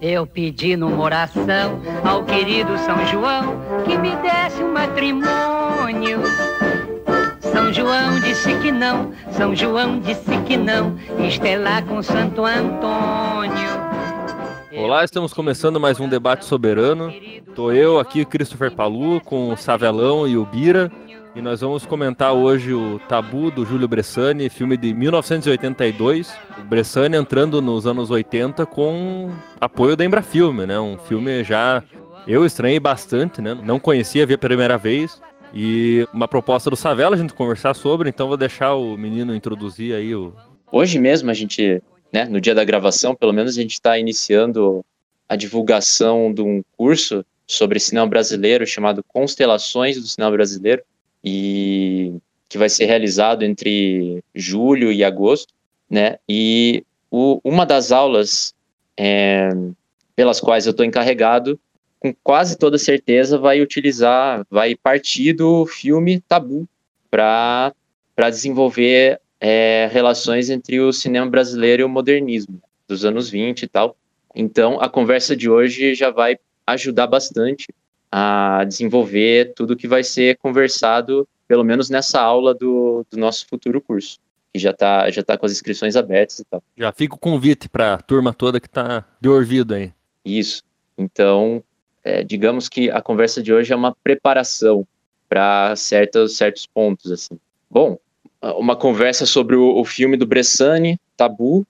Eu pedi numa oração ao querido São João que me desse um matrimônio. São João disse que não, São João disse que não, estelar com Santo Antônio. Olá, estamos começando mais um debate soberano. Tô eu aqui, Christopher Palu, com o Savelão e o Bira. E nós vamos comentar hoje o Tabu do Júlio Bressani, filme de 1982. O Bressani entrando nos anos 80 com apoio da Embrafilme, né? Um filme já eu estranhei bastante, né? Não conhecia, vi a primeira vez. E uma proposta do Savela a gente conversar sobre, então vou deixar o menino introduzir aí o. Hoje mesmo a gente, né, no dia da gravação, pelo menos a gente está iniciando a divulgação de um curso sobre cinema brasileiro chamado Constelações do Cinema Brasileiro e que vai ser realizado entre julho e agosto, né? E o, uma das aulas é, pelas quais eu estou encarregado, com quase toda certeza, vai utilizar, vai partir do filme Tabu para desenvolver é, relações entre o cinema brasileiro e o modernismo dos anos 20 e tal. Então, a conversa de hoje já vai ajudar bastante a desenvolver tudo que vai ser conversado, pelo menos nessa aula do, do nosso futuro curso, que já está já tá com as inscrições abertas e tal. Já fica o convite para a turma toda que está de ouvido aí. Isso. Então, é, digamos que a conversa de hoje é uma preparação para certos, certos pontos. assim. Bom, uma conversa sobre o, o filme do Bressani, Tabu.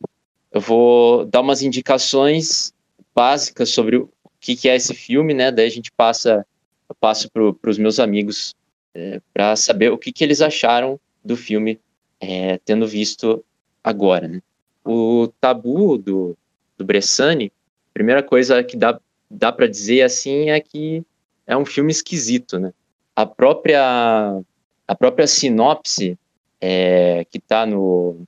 Eu vou dar umas indicações básicas sobre o, que, que é esse filme, né? Daí a gente passa, eu passo para os meus amigos é, para saber o que, que eles acharam do filme, é, tendo visto agora, né? O tabu do, do Bressani, primeira coisa que dá, dá para dizer assim é que é um filme esquisito, né? A própria a própria sinopse é, que está no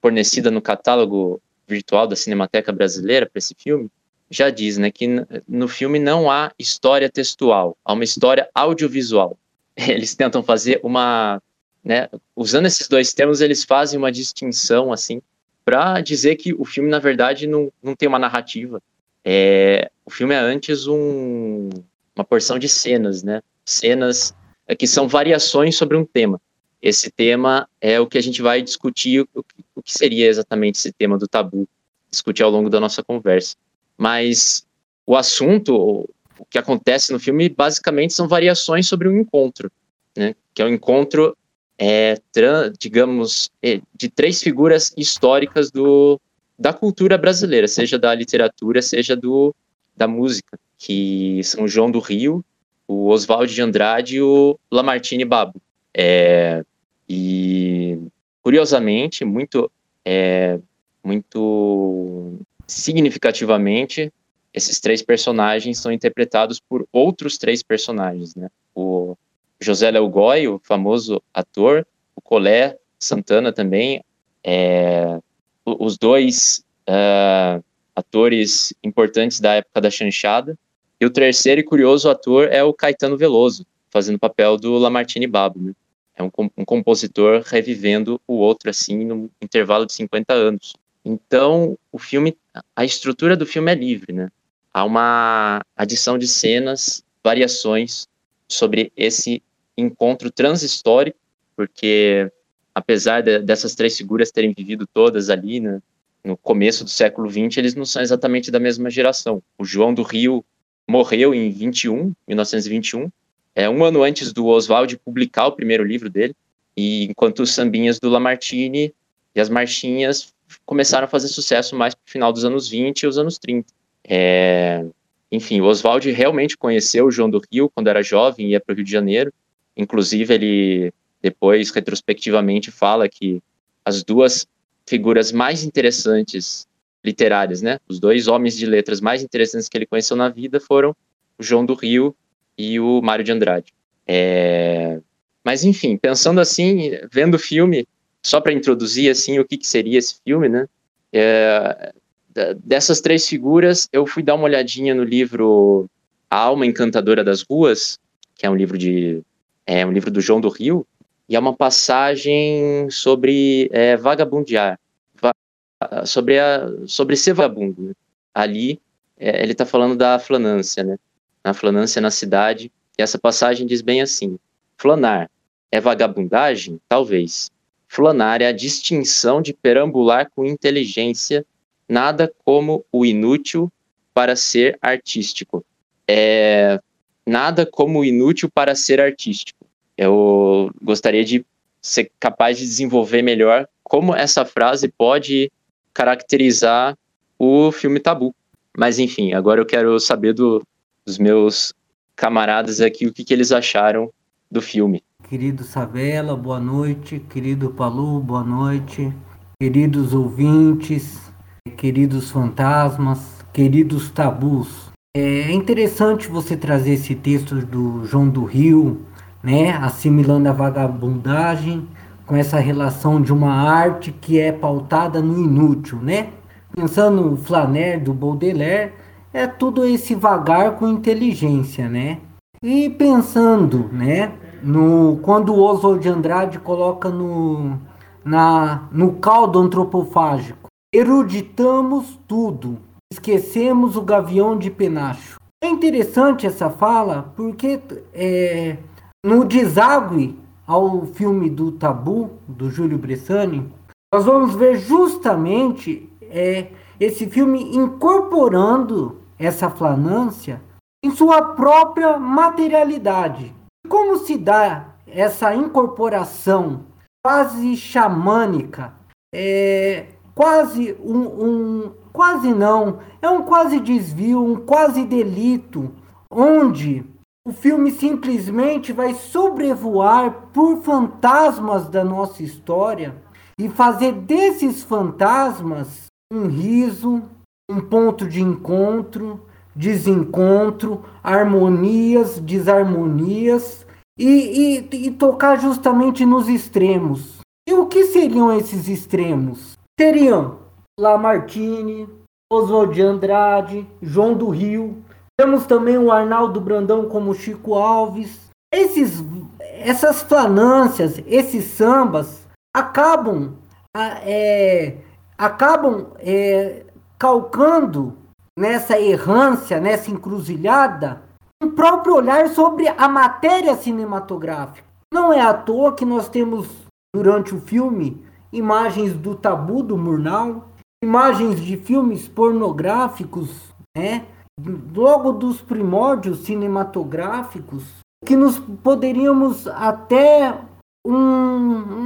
fornecida no catálogo virtual da Cinemateca Brasileira para esse filme já diz, né, que no filme não há história textual, há uma história audiovisual. Eles tentam fazer uma, né, usando esses dois termos, eles fazem uma distinção assim para dizer que o filme na verdade não, não tem uma narrativa. É, o filme é antes um, uma porção de cenas, né? Cenas que são variações sobre um tema. Esse tema é o que a gente vai discutir, o, o que seria exatamente esse tema do tabu, discutir ao longo da nossa conversa. Mas o assunto, o que acontece no filme, basicamente são variações sobre um encontro, né? Que é um encontro, é, digamos, é, de três figuras históricas do, da cultura brasileira, seja da literatura, seja do, da música, que são João do Rio, o Oswald de Andrade e o Lamartine Babo. É, e, curiosamente, muito, é, muito significativamente, esses três personagens são interpretados por outros três personagens, né? O José Léo Goy, o famoso ator, o Colé Santana também, é, os dois uh, atores importantes da época da chanchada, e o terceiro e curioso ator é o Caetano Veloso, fazendo o papel do Lamartine Babo, né? É um, um compositor revivendo o outro, assim, no intervalo de 50 anos. Então, o filme, a estrutura do filme é livre, né? Há uma adição de cenas, variações sobre esse encontro transhistórico, porque apesar de, dessas três figuras terem vivido todas ali né, no começo do século XX, eles não são exatamente da mesma geração. O João do Rio morreu em 21, 1921, é um ano antes do Oswald publicar o primeiro livro dele, e enquanto os sambinhas do Lamartine e as marchinhas começaram a fazer sucesso mais no final dos anos 20 e os anos 30. É, enfim, o Oswald realmente conheceu o João do Rio quando era jovem e ia para o Rio de Janeiro. Inclusive, ele depois, retrospectivamente, fala que as duas figuras mais interessantes literárias, né? Os dois homens de letras mais interessantes que ele conheceu na vida foram o João do Rio e o Mário de Andrade. É... Mas, enfim, pensando assim, vendo o filme, só para introduzir assim o que, que, seria esse filme, né? É, dessas três figuras, eu fui dar uma olhadinha no livro A Alma Encantadora das Ruas, que é um livro de é um livro do João do Rio, e é uma passagem sobre é, vagabundear, va sobre, a, sobre ser vagabundo. Ali, é, ele está falando da flanância, né? Na flanância na cidade, e essa passagem diz bem assim: flanar é vagabundagem? Talvez. Flanar é a distinção de perambular com inteligência, nada como o inútil para ser artístico. É, nada como inútil para ser artístico. Eu gostaria de ser capaz de desenvolver melhor como essa frase pode caracterizar o filme Tabu. Mas enfim, agora eu quero saber do, dos meus camaradas aqui o que, que eles acharam do filme. Querido Savela, boa noite. Querido Palu, boa noite. Queridos ouvintes, queridos fantasmas, queridos tabus. É interessante você trazer esse texto do João do Rio, né, assimilando a vagabundagem com essa relação de uma arte que é pautada no inútil, né? Pensando no Flaner do Baudelaire, é tudo esse vagar com inteligência, né? E pensando, né, no quando o Oswald de Andrade coloca no na no caldo antropofágico. Eruditamos tudo, esquecemos o gavião de penacho. É interessante essa fala porque é, no deságue ao filme do Tabu do Júlio Bressani, nós vamos ver justamente é, esse filme incorporando essa flanância em sua própria materialidade. Como se dá essa incorporação quase xamânica? É quase um, um quase não, é um quase desvio, um quase delito, onde o filme simplesmente vai sobrevoar por fantasmas da nossa história e fazer desses fantasmas um riso, um ponto de encontro, desencontro, harmonias, desarmonias e, e, e tocar justamente nos extremos. E o que seriam esses extremos? Seriam Lamartine, Oswald de Andrade, João do Rio. Temos também o Arnaldo Brandão como Chico Alves. Esses, essas flanâncias, esses sambas acabam, é, acabam é, calcando nessa errância, nessa encruzilhada, um próprio olhar sobre a matéria cinematográfica. Não é à toa que nós temos, durante o filme, imagens do tabu do Murnau, imagens de filmes pornográficos, né? Logo dos primórdios cinematográficos, que nos poderíamos até um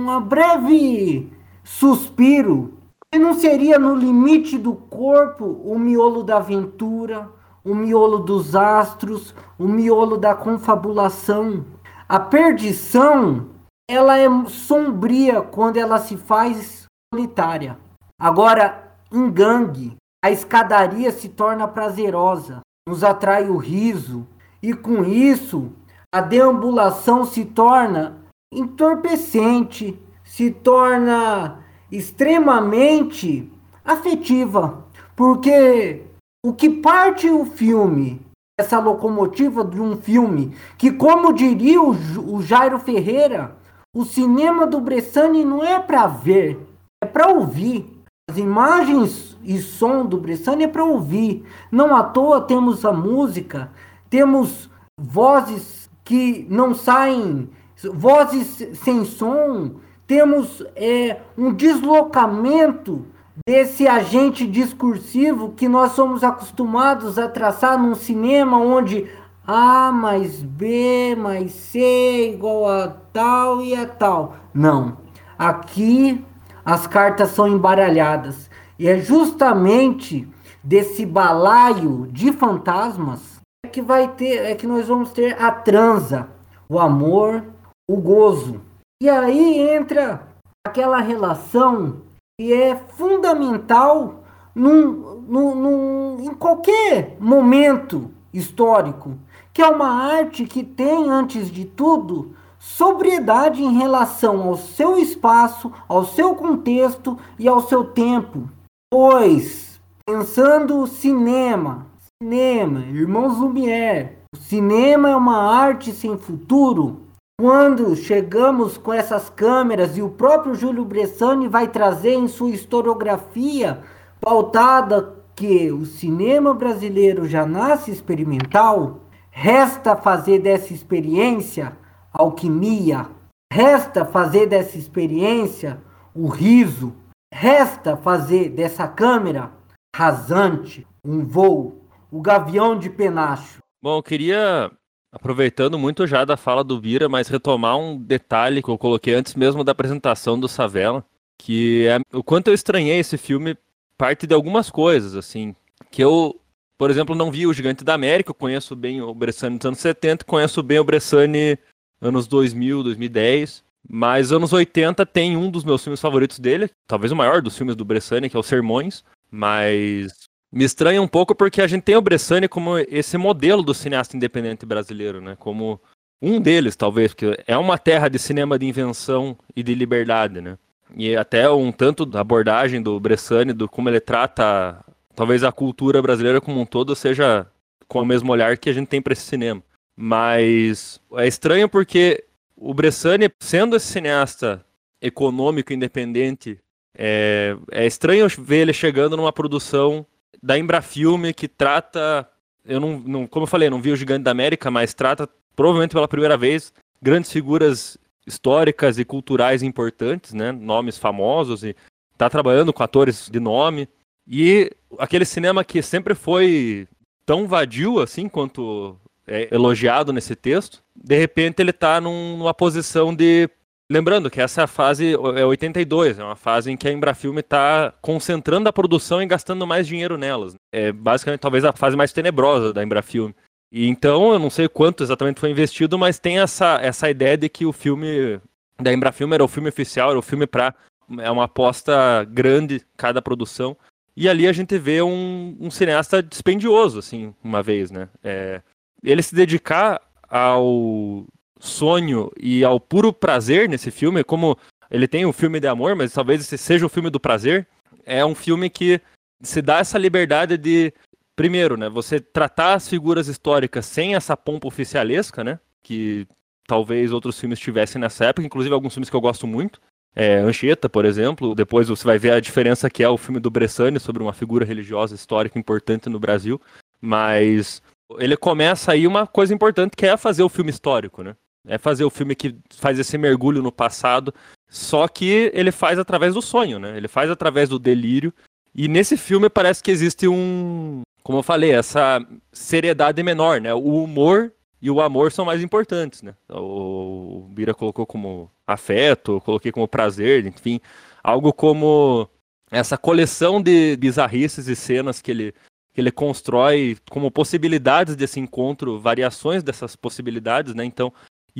uma breve suspiro e não seria no limite do corpo o miolo da aventura, o miolo dos astros, o miolo da confabulação. A perdição, ela é sombria quando ela se faz solitária. Agora, em gangue, a escadaria se torna prazerosa, nos atrai o riso, e com isso, a deambulação se torna entorpecente, se torna extremamente afetiva, porque o que parte o filme, essa locomotiva de um filme, que como diria o, o Jairo Ferreira, o cinema do Bressani não é para ver, é para ouvir. As imagens e som do Bressani é para ouvir. Não à toa temos a música, temos vozes que não saem, vozes sem som, temos é, um deslocamento desse agente discursivo que nós somos acostumados a traçar num cinema onde A mais B mais C igual a tal e a tal. Não. Aqui as cartas são embaralhadas. E é justamente desse balaio de fantasmas que vai ter, é que nós vamos ter a transa, o amor, o gozo. E aí entra aquela relação que é fundamental num, num, num, em qualquer momento histórico, que é uma arte que tem, antes de tudo, sobriedade em relação ao seu espaço, ao seu contexto e ao seu tempo. Pois pensando cinema, cinema, irmãos Lumière, o cinema é uma arte sem futuro. Quando chegamos com essas câmeras e o próprio Júlio Bressani vai trazer em sua historiografia pautada que o cinema brasileiro já nasce experimental, resta fazer dessa experiência alquimia, resta fazer dessa experiência o riso, resta fazer dessa câmera rasante um voo, o gavião de penacho. Bom, queria, aproveitando muito já da fala do Vira, mas retomar um detalhe que eu coloquei antes mesmo da apresentação do Savela, que é o quanto eu estranhei esse filme parte de algumas coisas, assim, que eu, por exemplo, não vi o Gigante da América, eu conheço bem o Bressani dos anos 70, conheço bem o Bressani anos 2000, 2010, mas anos 80 tem um dos meus filmes favoritos dele, talvez o maior dos filmes do Bressani, que é o Sermões, mas me estranha um pouco porque a gente tem o Bressani como esse modelo do cineasta independente brasileiro, né? Como um deles, talvez, porque é uma terra de cinema de invenção e de liberdade, né? E até um tanto da abordagem do Bressani, do como ele trata talvez a cultura brasileira como um todo seja com o mesmo olhar que a gente tem para esse cinema. Mas é estranho porque o Bressani, sendo esse cineasta econômico independente, é, é estranho ver ele chegando numa produção da Embrafilme que trata, eu não, não, como eu falei, não vi o Gigante da América, mas trata provavelmente pela primeira vez grandes figuras históricas e culturais importantes, né? Nomes famosos e tá trabalhando com atores de nome. E aquele cinema que sempre foi tão vadio assim quanto é elogiado nesse texto, de repente ele tá num, numa posição de Lembrando que essa fase é 82, é uma fase em que a Embrafilme está concentrando a produção e gastando mais dinheiro nelas. É basicamente talvez a fase mais tenebrosa da Embrafilme. E então, eu não sei quanto exatamente foi investido, mas tem essa, essa ideia de que o filme da Embrafilme era o filme oficial, era o filme para é uma aposta grande cada produção. E ali a gente vê um, um cineasta dispendioso, assim, uma vez, né? É, ele se dedicar ao sonho e ao puro prazer nesse filme, como ele tem um filme de amor, mas talvez esse seja o filme do prazer, é um filme que se dá essa liberdade de primeiro, né, você tratar as figuras históricas sem essa pompa oficialesca, né, que talvez outros filmes tivessem nessa época, inclusive alguns filmes que eu gosto muito, é, Anchieta, por exemplo, depois você vai ver a diferença que é o filme do Bressani sobre uma figura religiosa histórica importante no Brasil, mas ele começa aí uma coisa importante que é fazer o filme histórico, né? É fazer o filme que faz esse mergulho no passado, só que ele faz através do sonho, né? Ele faz através do delírio. E nesse filme parece que existe um, como eu falei, essa seriedade menor, né? O humor e o amor são mais importantes, né? O Bira colocou como afeto, coloquei como prazer, enfim, algo como essa coleção de bizarrices e cenas que ele que ele constrói como possibilidades desse encontro, variações dessas possibilidades, né? Então,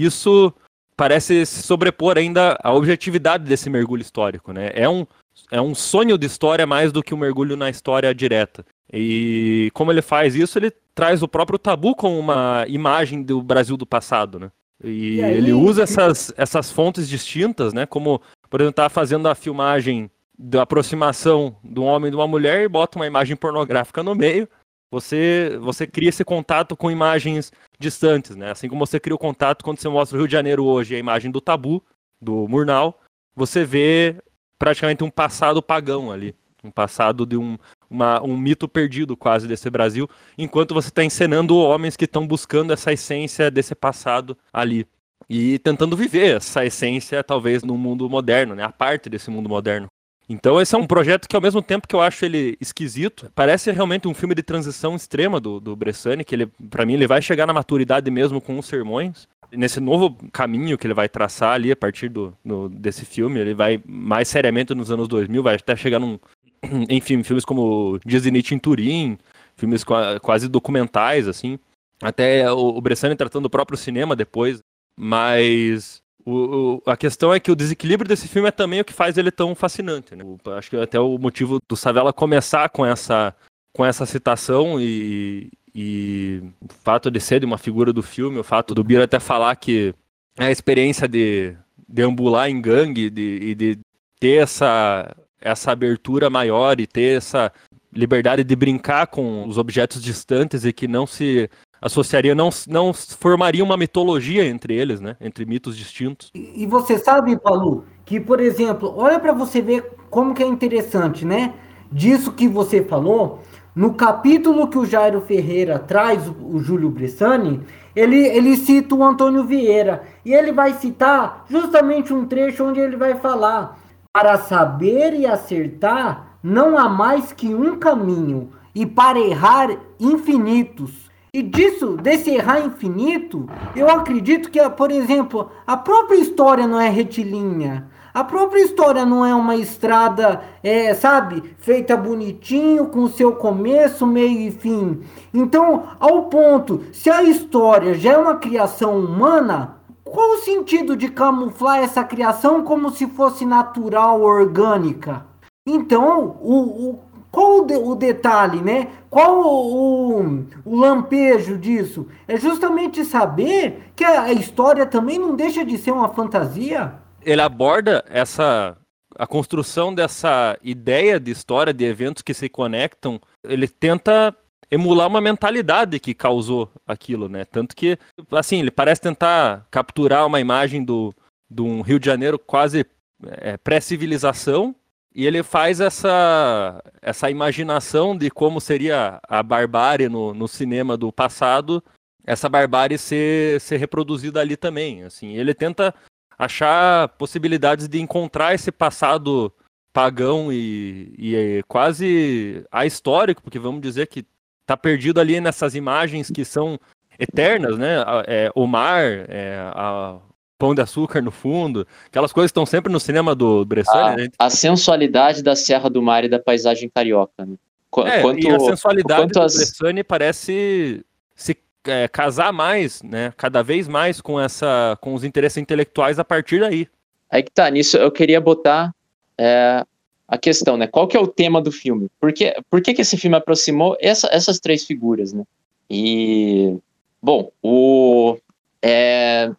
isso parece se sobrepor ainda à objetividade desse mergulho histórico, né? É um, é um sonho de história mais do que um mergulho na história direta. E como ele faz isso, ele traz o próprio tabu como uma imagem do Brasil do passado, né? E, e aí... ele usa essas, essas fontes distintas, né? Como, por exemplo, tá fazendo a filmagem da aproximação de um homem e de uma mulher e bota uma imagem pornográfica no meio. Você, você cria esse contato com imagens distantes, né? Assim como você cria o contato quando você mostra o Rio de Janeiro hoje, a imagem do tabu, do Murnau, você vê praticamente um passado pagão ali. Um passado de um, uma, um mito perdido quase desse Brasil, enquanto você está encenando homens que estão buscando essa essência desse passado ali. E tentando viver essa essência, talvez, no mundo moderno, né? A parte desse mundo moderno. Então esse é um projeto que ao mesmo tempo que eu acho ele esquisito, parece realmente um filme de transição extrema do, do Bressani, que ele, para mim, ele vai chegar na maturidade mesmo com os sermões. Nesse novo caminho que ele vai traçar ali a partir do, do desse filme, ele vai mais seriamente nos anos 2000, vai até chegar num, filmes como Dias Nietzsche em Turim, filmes quase documentais, assim. Até o, o Bressani tratando o próprio cinema depois, mas o, o, a questão é que o desequilíbrio desse filme é também o que faz ele tão fascinante. Né? O, acho que até o motivo do Savela começar com essa, com essa citação e, e o fato de ser de uma figura do filme, o fato do Bira até falar que a experiência de deambular em gangue de, e de ter essa, essa abertura maior e ter essa liberdade de brincar com os objetos distantes e que não se associaria, não, não formaria uma mitologia entre eles, né? Entre mitos distintos. E, você sabe, Paulo, que, por exemplo, olha para você ver como que é interessante, né? Disso que você falou, no capítulo que o Jairo Ferreira traz o, o Júlio Bressani, ele, ele cita o Antônio Vieira. E ele vai citar justamente um trecho onde ele vai falar: Para saber e acertar, não há mais que um caminho, e para errar, infinitos. E disso, desse errar infinito, eu acredito que, por exemplo, a própria história não é retilínea. A própria história não é uma estrada, é, sabe, feita bonitinho, com seu começo, meio e fim. Então, ao ponto, se a história já é uma criação humana, qual o sentido de camuflar essa criação como se fosse natural, orgânica? Então, o, o qual o, de, o, detalhe, né? Qual o, o, o, lampejo disso? É justamente saber que a, a história também não deixa de ser uma fantasia ele aborda essa a construção dessa ideia de história de eventos que se conectam, ele tenta emular uma mentalidade que causou aquilo, né? Tanto que, assim, ele parece tentar capturar uma imagem do, de um Rio de Janeiro quase é, pré-civilização, e ele faz essa, essa imaginação de como seria a barbárie no, no cinema do passado, essa barbárie ser, ser reproduzida ali também. Assim, ele tenta achar possibilidades de encontrar esse passado pagão e, e quase ahistórico, porque vamos dizer que está perdido ali nessas imagens que são eternas, né? É, o mar, é, a pão de açúcar no fundo, aquelas coisas estão sempre no cinema do Bressani. A, né? a sensualidade da Serra do Mar e da paisagem carioca. Né? Qu é, quanto, e a sensualidade do as... Bressani parece se é, casar mais, né, cada vez mais com essa, com os interesses intelectuais a partir daí. Aí que tá, nisso eu queria botar é, a questão, né, qual que é o tema do filme? Por que, por que, que esse filme aproximou essa, essas três figuras, né? E, bom, o, é,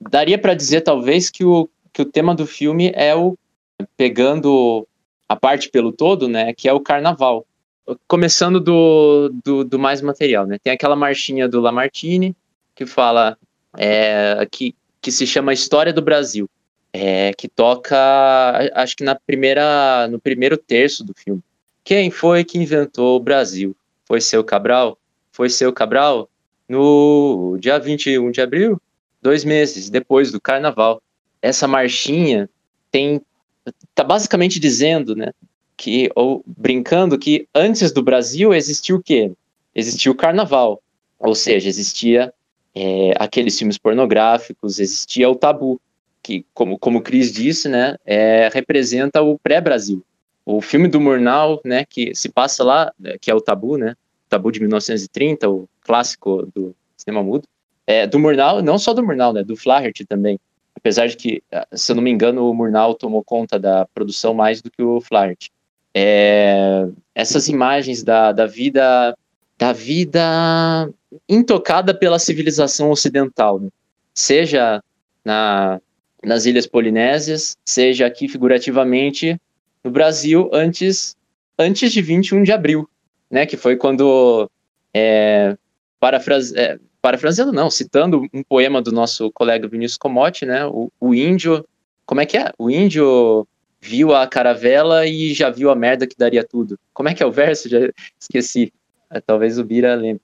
daria para dizer talvez que o, que o tema do filme é o, pegando a parte pelo todo, né, que é o carnaval começando do, do, do, mais material, né? Tem aquela marchinha do Lamartine que fala é, que, que se chama História do Brasil, é, que toca, acho que na primeira, no primeiro terço do filme. Quem foi que inventou o Brasil? Foi seu Cabral? Foi seu Cabral? No dia 21 de abril, dois meses depois do Carnaval. Essa marchinha tem tá basicamente dizendo, né, que, ou brincando que antes do Brasil existia o quê? Existia o carnaval, ou seja, existia é, aqueles filmes pornográficos, existia o tabu, que, como, como Cris disse, né, é, representa o pré-Brasil. O filme do Murnau, né, que se passa lá, que é o Tabu, né, Tabu de 1930, o clássico do cinema mudo, é, do Murnau, não só do Murnau, né, do Flaherty também, apesar de que, se eu não me engano, o Murnau tomou conta da produção mais do que o Flaherty. É, essas imagens da, da vida da vida intocada pela civilização ocidental, né? seja na, nas Ilhas Polinésias, seja aqui figurativamente no Brasil antes antes de 21 de abril, né, que foi quando é, parafrase, é, parafraseando não, citando um poema do nosso colega Vinícius Comotti, né, o, o índio, como é que é? O índio viu a caravela e já viu a merda que daria tudo. Como é que é o verso? Já esqueci. É, talvez o Bira lembre.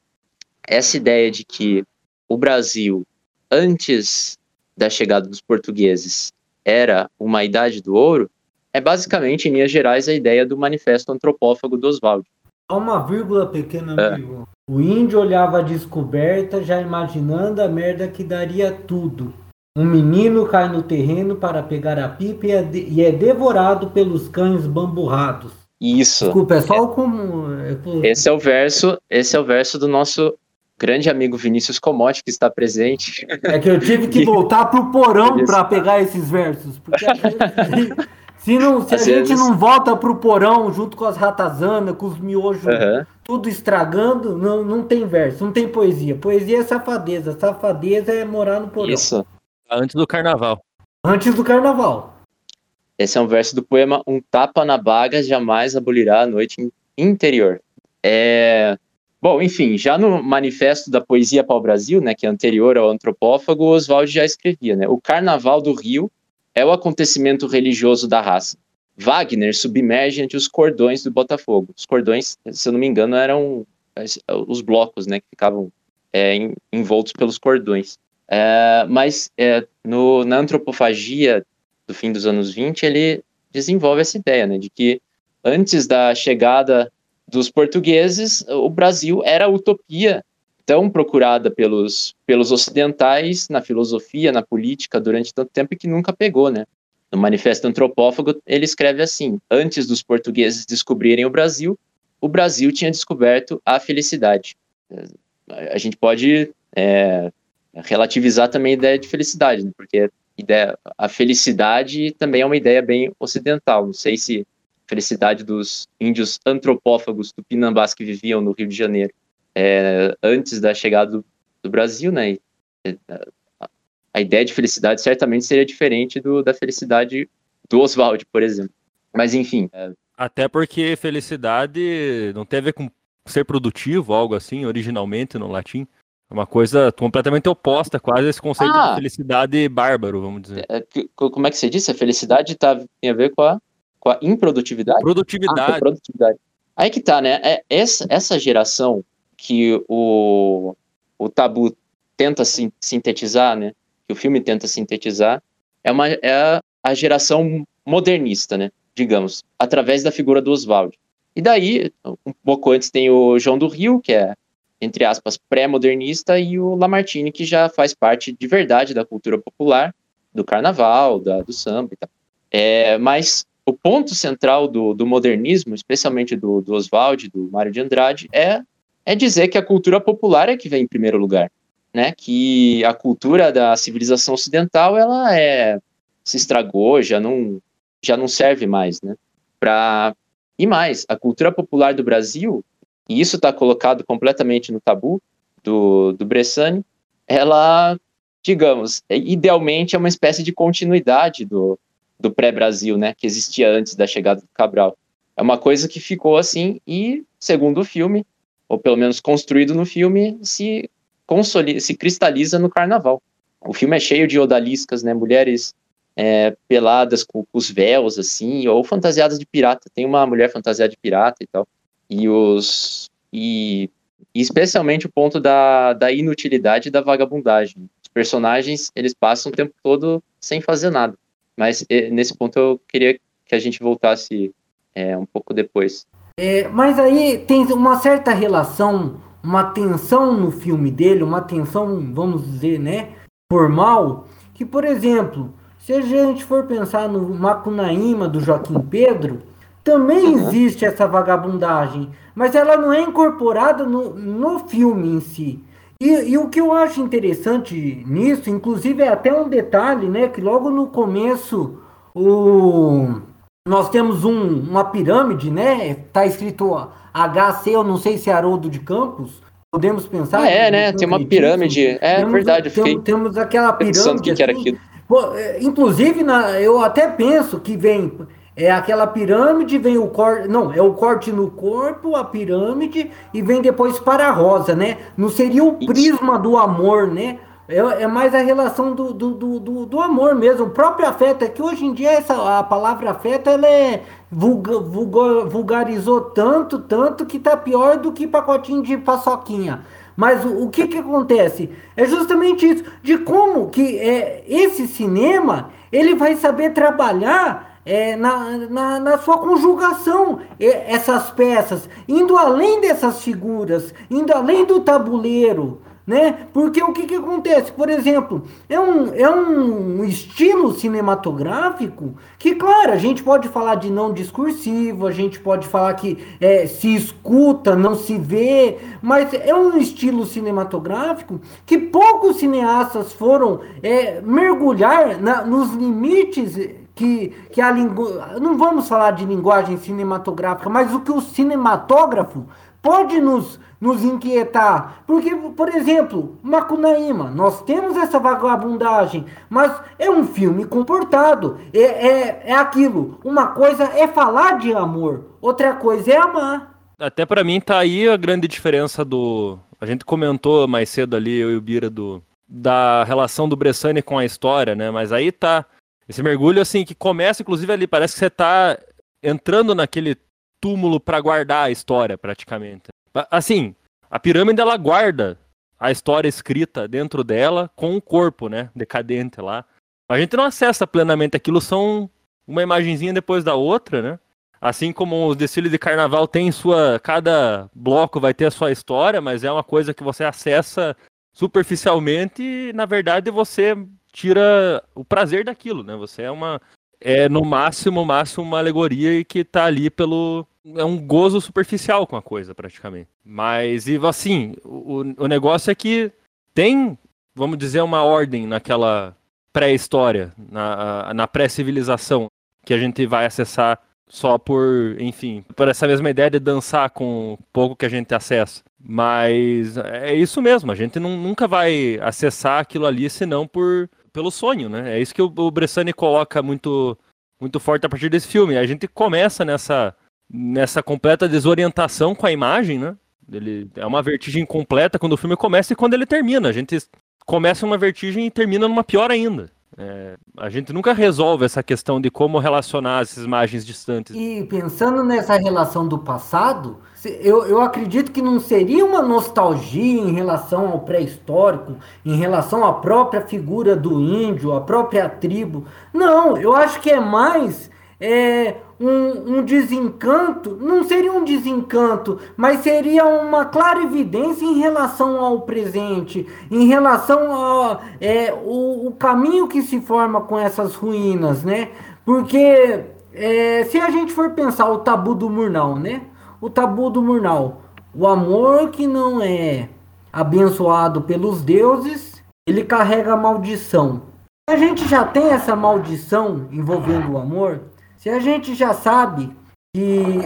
Essa ideia de que o Brasil, antes da chegada dos portugueses, era uma idade do ouro, é basicamente, em linhas gerais, a ideia do manifesto antropófago do Oswald. Há uma vírgula pequena, é. amigo. O índio olhava a descoberta já imaginando a merda que daria tudo. Um menino cai no terreno para pegar a pipa e é, de, e é devorado pelos cães bamburrados. Isso. Desculpa, é só como. É esse é o verso. Esse é o verso do nosso grande amigo Vinícius Comotti que está presente. É que eu tive que voltar pro porão para pegar esses versos, porque se, não, se a vezes... gente não volta pro porão junto com as ratazanas, com os miojos, uhum. tudo estragando, não, não tem verso, não tem poesia. Poesia é safadeza, safadeza é morar no porão. Isso. Antes do carnaval. Antes do carnaval. Esse é um verso do poema Um tapa na baga jamais abolirá a noite interior. É... Bom, enfim, já no manifesto da poesia pau-brasil, né, que é anterior ao antropófago, Oswald já escrevia, né, o Carnaval do Rio é o acontecimento religioso da raça. Wagner submerge entre os cordões do Botafogo. Os cordões, se eu não me engano, eram os blocos, né, que ficavam é, envoltos pelos cordões. É, mas é, no, na antropofagia do fim dos anos 20, ele desenvolve essa ideia, né, de que antes da chegada dos portugueses, o Brasil era utopia tão procurada pelos, pelos ocidentais na filosofia, na política, durante tanto tempo que nunca pegou, né? No Manifesto Antropófago, ele escreve assim: Antes dos portugueses descobrirem o Brasil, o Brasil tinha descoberto a felicidade. A gente pode é, relativizar também a ideia de felicidade, né? porque ideia, a felicidade também é uma ideia bem ocidental. Não sei se a felicidade dos índios antropófagos tupinambás que viviam no Rio de Janeiro é, antes da chegada do, do Brasil, né? E, a, a ideia de felicidade certamente seria diferente do, da felicidade do Oswald, por exemplo. Mas enfim. É... Até porque felicidade não tem a ver com ser produtivo, algo assim, originalmente no latim. É uma coisa completamente oposta, quase esse conceito ah, de felicidade bárbaro, vamos dizer. É, como é que você disse? A felicidade tá, tem a ver com a, com a improdutividade? Produtividade. Ah, produtividade. Aí que tá, né? É, essa, essa geração que o, o Tabu tenta sintetizar, né? Que o filme tenta sintetizar, é, uma, é a, geração modernista, né? Digamos, através da figura do Oswald. E daí, um pouco antes tem o João do Rio, que é entre aspas, pré-modernista, e o Lamartine, que já faz parte de verdade da cultura popular, do carnaval, da, do samba e tal. É, mas o ponto central do, do modernismo, especialmente do, do Oswald, do Mário de Andrade, é, é dizer que a cultura popular é que vem em primeiro lugar. Né, que a cultura da civilização ocidental ela é se estragou, já não já não serve mais, né? Para e mais, a cultura popular do Brasil e isso está colocado completamente no tabu do, do Bressani, ela, digamos, é, idealmente é uma espécie de continuidade do, do pré-Brasil, né, que existia antes da chegada do Cabral. É uma coisa que ficou assim e, segundo o filme, ou pelo menos construído no filme, se, se cristaliza no carnaval. O filme é cheio de odaliscas, né, mulheres é, peladas com, com, os véus, assim, ou fantasiadas de pirata. Tem uma mulher fantasiada de pirata e tal e os e, e especialmente o ponto da, da inutilidade e da vagabundagem. Os personagens eles passam o tempo todo sem fazer nada. Mas nesse ponto eu queria que a gente voltasse é, um pouco depois. É, mas aí tem uma certa relação, uma tensão no filme dele, uma tensão, vamos dizer, né, formal, que, por exemplo, se a gente for pensar no Macunaíma do Joaquim Pedro, também uhum. existe essa vagabundagem, mas ela não é incorporada no, no filme em si. E, e, o que eu acho interessante nisso, inclusive é até um detalhe, né? Que logo no começo o, nós temos um, uma pirâmide, né? Tá escrito HC, eu não sei se é Haroldo de Campos. Podemos pensar. Ah, é, né? Tem uma pirâmide. É temos, verdade, tem, temos aquela pirâmide. Que, que era aquilo. É, inclusive, na, eu até penso que vem é aquela pirâmide, vem o corte. Não, é o corte no corpo, a pirâmide, e vem depois para a rosa, né? Não seria o prisma do amor, né? É, é mais a relação do, do, do, do, amor mesmo, o próprio afeto. É que hoje em dia essa, a palavra afeto ela é vulga, vulga, vulgarizou tanto, tanto que tá pior do que pacotinho de paçoquinha. Mas o, o que que acontece? É justamente isso, de como que é, esse cinema ele vai saber trabalhar é, na, na, na, sua conjugação essas peças, indo além dessas figuras, indo além do tabuleiro, né? Porque o que, que acontece? Por exemplo, é um, é um estilo cinematográfico que, claro, a gente pode falar de não discursivo, a gente pode falar que é, se escuta, não se vê, mas é um estilo cinematográfico que poucos cineastas foram é, mergulhar na, nos limites que, que a linguagem. Não vamos falar de linguagem cinematográfica, mas o que o cinematógrafo pode nos, nos inquietar. Porque, por exemplo, Macunaíma, nós temos essa vagabundagem, mas é um filme comportado. É, é, é aquilo. Uma coisa é falar de amor, outra coisa é amar. Até para mim tá aí a grande diferença do. A gente comentou mais cedo ali, eu e o Bira, do... da relação do Bressani com a história, né? Mas aí tá. Esse mergulho, assim, que começa, inclusive, ali, parece que você tá entrando naquele túmulo para guardar a história, praticamente. Assim, a pirâmide ela guarda a história escrita dentro dela com o corpo, né, decadente lá. A gente não acessa plenamente aquilo, são uma imagenzinha depois da outra, né? Assim como os desfiles de carnaval tem sua. Cada bloco vai ter a sua história, mas é uma coisa que você acessa superficialmente e, na verdade, você tira o prazer daquilo, né? Você é uma. É no máximo, máximo uma alegoria que tá ali pelo, é um gozo superficial com a coisa, praticamente. Mas, e assim, o, o negócio é que tem, vamos dizer, uma ordem naquela pré-história, na, na pré-civilização, que a gente vai acessar só por, enfim, por essa mesma ideia de dançar com pouco que a gente acessa. Mas é isso mesmo, a gente nunca vai acessar aquilo ali senão por pelo sonho, né? É isso que o, o Bressani coloca muito muito forte a partir desse filme. A gente começa nessa nessa completa desorientação com a imagem, né? Ele é uma vertigem completa quando o filme começa e quando ele termina. A gente começa uma vertigem e termina numa pior ainda. É, a gente nunca resolve essa questão de como relacionar essas imagens distantes. E pensando nessa relação do passado, eu, eu acredito que não seria uma nostalgia em relação ao pré-histórico, em relação à própria figura do índio, a própria tribo. Não, eu acho que é mais é, um, um, desencanto, não seria um desencanto, mas seria uma clara evidência em relação ao presente, em relação ao é, o, o caminho que se forma com essas ruínas, né? Porque é, se a gente for pensar o tabu do Murnau, né? O tabu do Murnau, o amor que não é abençoado pelos deuses, ele carrega maldição. A gente já tem essa maldição envolvendo o amor, se a gente já sabe que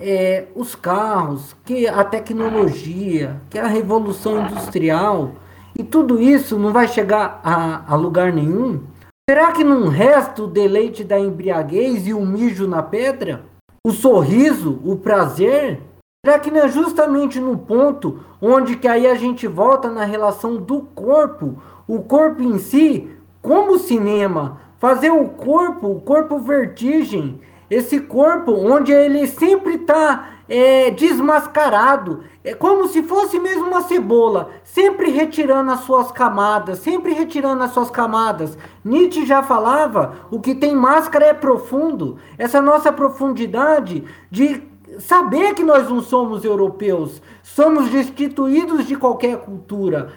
é, os carros, que a tecnologia, que a revolução industrial e tudo isso não vai chegar a, a lugar nenhum, será que não resta o deleite da embriaguez e o mijo na pedra? O sorriso, o prazer? Será que não é justamente no ponto onde que aí a gente volta na relação do corpo, o corpo em si, como cinema, fazer o corpo, o corpo vertigem, esse corpo onde ele sempre está é, desmascarado, é como se fosse mesmo uma cebola, sempre retirando as suas camadas, sempre retirando as suas camadas. Nietzsche já falava: o que tem máscara é profundo. Essa nossa profundidade de saber que nós não somos europeus, somos destituídos de qualquer cultura.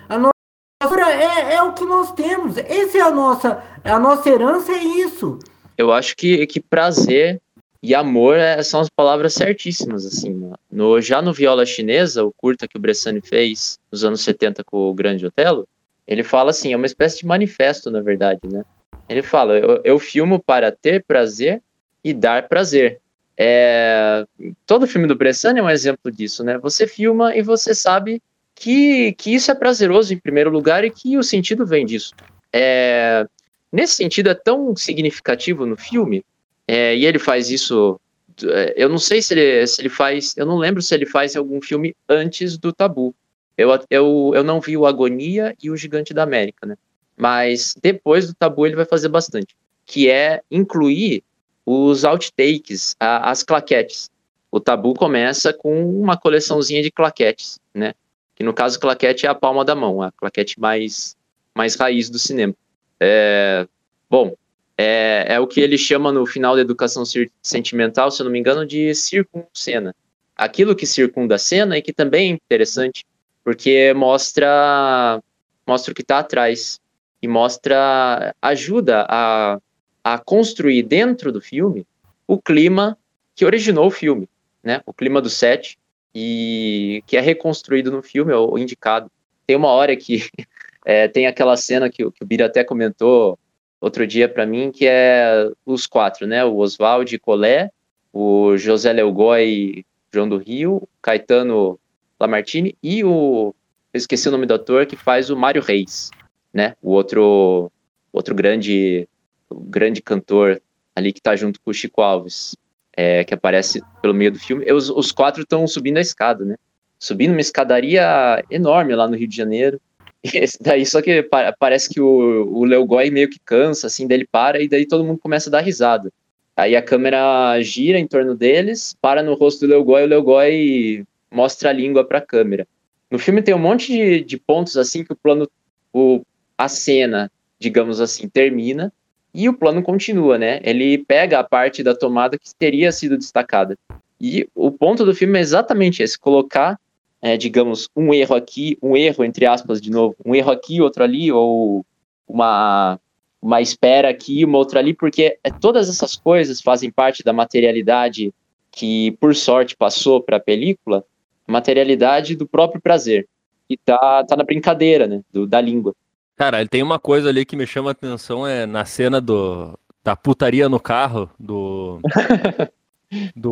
É, é o que nós temos. Essa é a nossa, a nossa herança, é isso. Eu acho que, que prazer e amor é, são as palavras certíssimas, assim. No, já no Viola Chinesa, o curta que o Bressani fez nos anos 70 com o Grande Otelo, ele fala assim, é uma espécie de manifesto, na verdade, né? Ele fala, eu, eu filmo para ter prazer e dar prazer. É, todo filme do Bressani é um exemplo disso, né? Você filma e você sabe que, que isso é prazeroso em primeiro lugar e que o sentido vem disso. É, nesse sentido, é tão significativo no filme, é, e ele faz isso. É, eu não sei se ele, se ele faz. Eu não lembro se ele faz algum filme antes do Tabu. Eu, eu, eu não vi o Agonia e o Gigante da América, né? Mas depois do Tabu ele vai fazer bastante. Que é incluir os outtakes, a, as claquetes. O Tabu começa com uma coleçãozinha de claquetes, né? Que no caso claquete é a palma da mão, a claquete mais, mais raiz do cinema. É, bom, é, é o que ele chama no final da educação sentimental, se eu não me engano, de circuncena. Aquilo que circunda a cena e que também é interessante, porque mostra, mostra o que está atrás e mostra, ajuda a, a construir dentro do filme o clima que originou o filme, né? O clima do set, e que é reconstruído no filme, ou indicado. Tem uma hora que é, tem aquela cena que, que o Bira até comentou outro dia para mim, que é os quatro, né? O Oswald Colé, o José Leogói João do Rio, Caetano Lamartine e o eu esqueci o nome do ator que faz o Mário Reis, né? O outro outro grande grande cantor ali que está junto com o Chico Alves. É, que aparece pelo meio do filme. Os, os quatro estão subindo a escada, né? Subindo uma escadaria enorme lá no Rio de Janeiro. Daí, só que parece que o, o Leo Goy meio que cansa, assim, daí ele para e daí todo mundo começa a dar risada. Aí a câmera gira em torno deles, para no rosto do Leo Goy, o Leo Goy mostra a língua para a câmera. No filme tem um monte de, de pontos assim que o plano, o, a cena, digamos assim, termina e o plano continua, né? Ele pega a parte da tomada que teria sido destacada. E o ponto do filme é exatamente esse: colocar, é, digamos, um erro aqui, um erro, entre aspas, de novo, um erro aqui, outro ali, ou uma, uma espera aqui, uma outra ali, porque é, todas essas coisas fazem parte da materialidade que, por sorte, passou para a película, materialidade do próprio prazer. E tá, tá na brincadeira, né? Do, da língua. Cara, ele tem uma coisa ali que me chama a atenção, é na cena do, da putaria no carro, do. do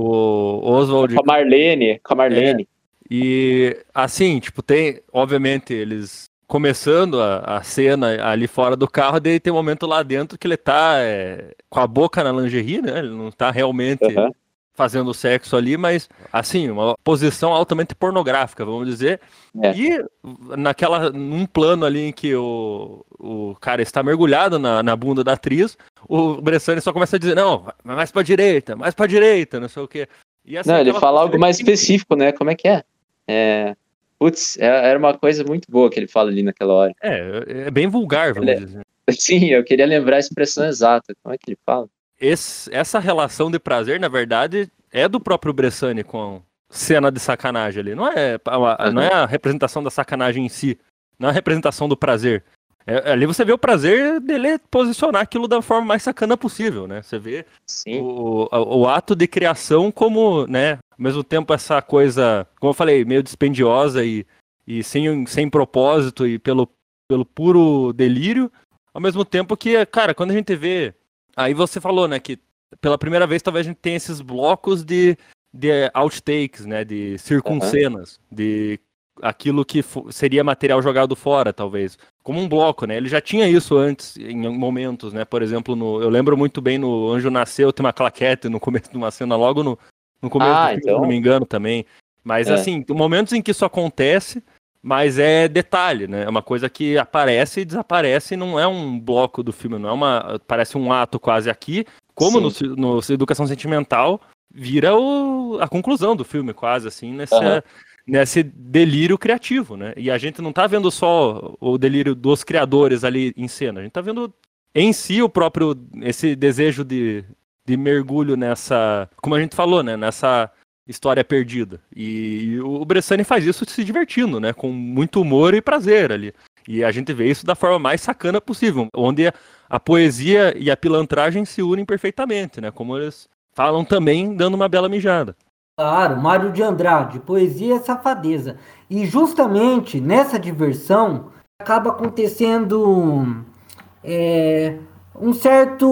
Oswald. Com a Marlene, com a Marlene. É, e assim, tipo, tem, obviamente, eles começando a, a cena ali fora do carro, daí tem um momento lá dentro que ele tá é, com a boca na lingerie, né? Ele não tá realmente uhum fazendo sexo ali, mas assim, uma posição altamente pornográfica, vamos dizer. É. E naquela num plano ali em que o, o cara está mergulhado na, na bunda da atriz, o Bressani só começa a dizer: "Não, mais para direita, mais para direita", não sei o quê. E, assim, não, ele fala algo mais específico, né? Como é que é? É, Putz, é, era uma coisa muito boa que ele fala ali naquela hora. É, é bem vulgar, vamos ele, é dizer. Sim, eu queria lembrar a expressão exata. Como é que ele fala? Esse, essa relação de prazer, na verdade, é do próprio Bressani com cena de sacanagem ali. Não é, a, não é a representação da sacanagem em si, não é a representação do prazer. É, ali você vê o prazer dele posicionar aquilo da forma mais sacana possível, né? Você vê o, o, o, ato de criação como, né? Ao mesmo tempo essa coisa, como eu falei, meio dispendiosa e, e sem, sem propósito e pelo, pelo puro delírio. Ao mesmo tempo que, cara, quando a gente vê Aí você falou, né, que pela primeira vez talvez a gente tenha esses blocos de, de outtakes, né, de circuncenas, uhum. de aquilo que seria material jogado fora, talvez. Como um bloco, né? Ele já tinha isso antes, em momentos, né? Por exemplo, no, eu lembro muito bem no Anjo Nasceu, tem uma claquete no começo de uma cena, logo no, no começo ah, do filme, então... se não me engano, também. Mas, é. assim, momentos em que isso acontece, mas é detalhe, né? É uma coisa que aparece e desaparece, não é um bloco do filme, não é uma. Parece um ato quase aqui, como no, no, Educação Sentimental, vira o, a conclusão do filme, quase, assim, nesse, uhum. nesse delírio criativo, né? E a gente não tá vendo só o delírio dos criadores ali em cena, a gente tá vendo em si o próprio. esse desejo de, de mergulho nessa. Como a gente falou, né? Nessa história perdida. E, o Bressani faz isso se divertindo, né? Com muito humor e prazer ali. E a gente vê isso da forma mais sacana possível, onde a poesia e a pilantragem se unem perfeitamente, né? Como eles falam também, dando uma bela mijada. Claro, Mário de Andrade, poesia é safadeza. E justamente nessa diversão acaba acontecendo é, um certo.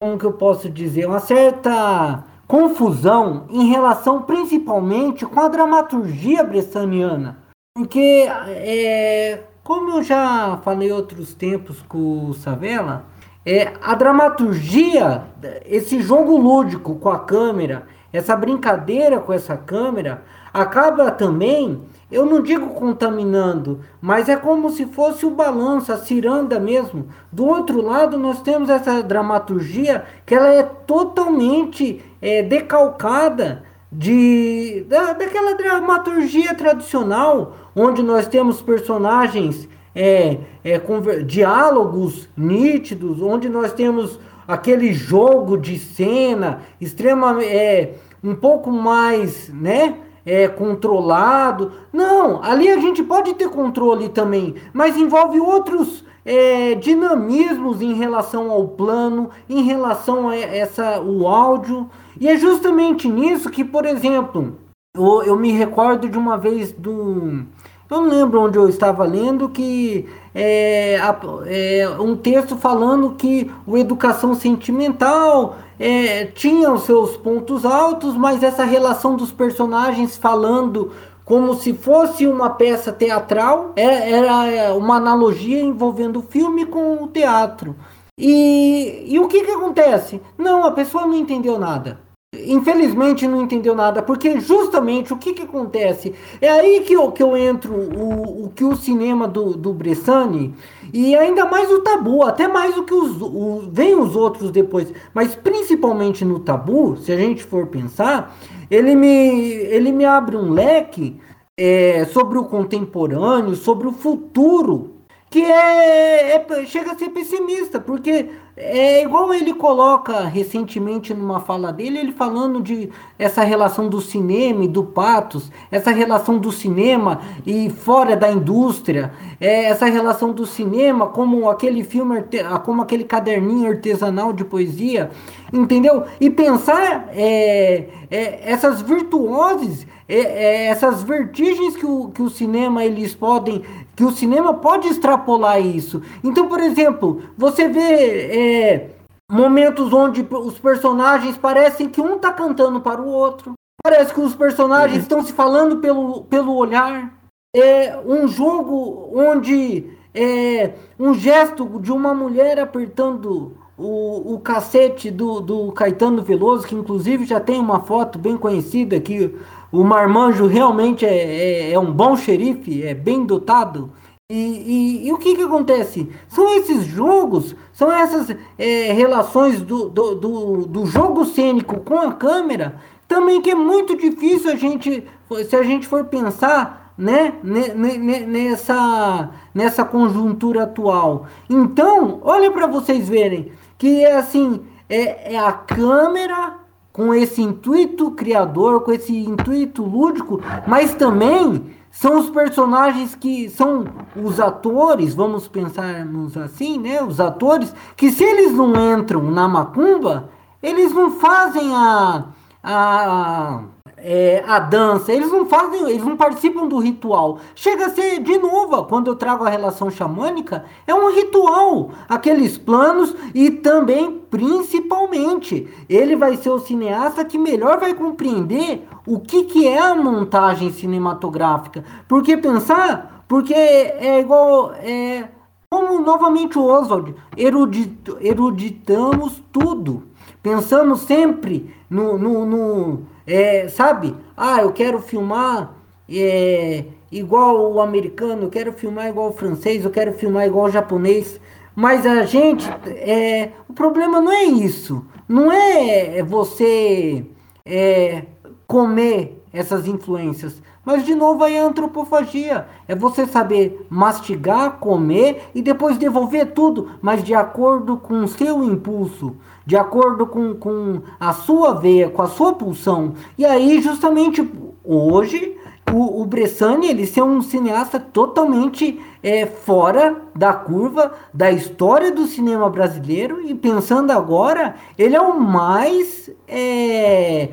Como que eu posso dizer? Uma certa confusão em relação principalmente com a dramaturgia bressaniana. Porque, é, como eu já falei outros tempos com o Savela, é, a dramaturgia, esse jogo lúdico com a câmera, essa brincadeira com essa câmera, acaba também eu não digo contaminando, mas é como se fosse o balanço, a ciranda mesmo. Do outro lado, nós temos essa dramaturgia que ela é totalmente é, decalcada de da, daquela dramaturgia tradicional, onde nós temos personagens é, é, com diálogos nítidos, onde nós temos aquele jogo de cena extremamente é, um pouco mais, né? é, controlado. Não, ali a gente pode ter controle também, mas envolve outros é, dinamismos em relação ao plano, em relação a essa o áudio. E é justamente nisso que, por exemplo, eu, eu me recordo de uma vez do. Eu não lembro onde eu estava lendo que é, é, um texto falando que o educação sentimental é, tinha os seus pontos altos, mas essa relação dos personagens falando como se fosse uma peça teatral é, era é, uma analogia envolvendo o filme com o teatro. E, e o que, que acontece? Não, a pessoa não entendeu nada. infelizmente não entendeu nada, porque justamente o que, que acontece? É aí que eu, que eu entro o, o que o cinema do, do Bressani, e ainda mais o tabu, até mais do que os, o, vem os outros depois, mas principalmente no tabu, se a gente for pensar, ele me, ele me abre um leque é, sobre o contemporâneo, sobre o futuro, que é, é, chega a ser pessimista, porque é igual ele coloca recentemente numa fala dele, ele falando de essa relação do cinema e do patos, essa relação do cinema e fora da indústria, é, essa relação do cinema como aquele filme, como aquele caderninho artesanal de poesia, entendeu? E pensar é, é, essas virtuoses, é, é, essas vertigens que o, que o cinema eles podem que o cinema pode extrapolar isso. Então, por exemplo, você vê é, momentos onde os personagens parecem que um está cantando para o outro. Parece que os personagens uhum. estão se falando pelo, pelo olhar. É um jogo onde é um gesto de uma mulher apertando o, o cacete do, do Caetano Veloso, que inclusive já tem uma foto bem conhecida que o Marmanjo realmente é, é, é um bom xerife, é bem dotado. E, e, e, o que, que acontece? São esses jogos, são essas é, relações do, do, do, do, jogo cênico com a câmera, também que é muito difícil a gente, se a gente for pensar né, nessa, nessa conjuntura atual. Então, olha para vocês verem que é assim, é, é a câmera com esse intuito criador, com esse intuito lúdico, mas também são os personagens que são os atores, vamos pensarmos assim, né? Os atores que se eles não entram na macumba, eles não fazem a, a é, a dança, eles não fazem, eles não participam do ritual. Chega a ser, de novo, quando eu trago a relação xamânica, é um ritual. Aqueles planos e também, principalmente, ele vai ser o cineasta que melhor vai compreender o que, que é a montagem cinematográfica. Porque pensar, porque é igual. É, como novamente o Oswald, erudito, eruditamos tudo. Pensamos sempre no, no, no é, sabe? Ah, eu quero filmar é, igual o americano, eu quero filmar igual o francês, eu quero filmar igual o japonês. Mas a gente, é, o problema não é isso. Não é você é, comer essas influências. Mas de novo aí é a antropofagia. É você saber mastigar, comer e depois devolver tudo, mas de acordo com o seu impulso de acordo com, com a sua veia, com a sua pulsão. E aí, justamente hoje, o, o Bressani, ele ser um cineasta totalmente é, fora da curva da história do cinema brasileiro e pensando agora, ele é o mais, é,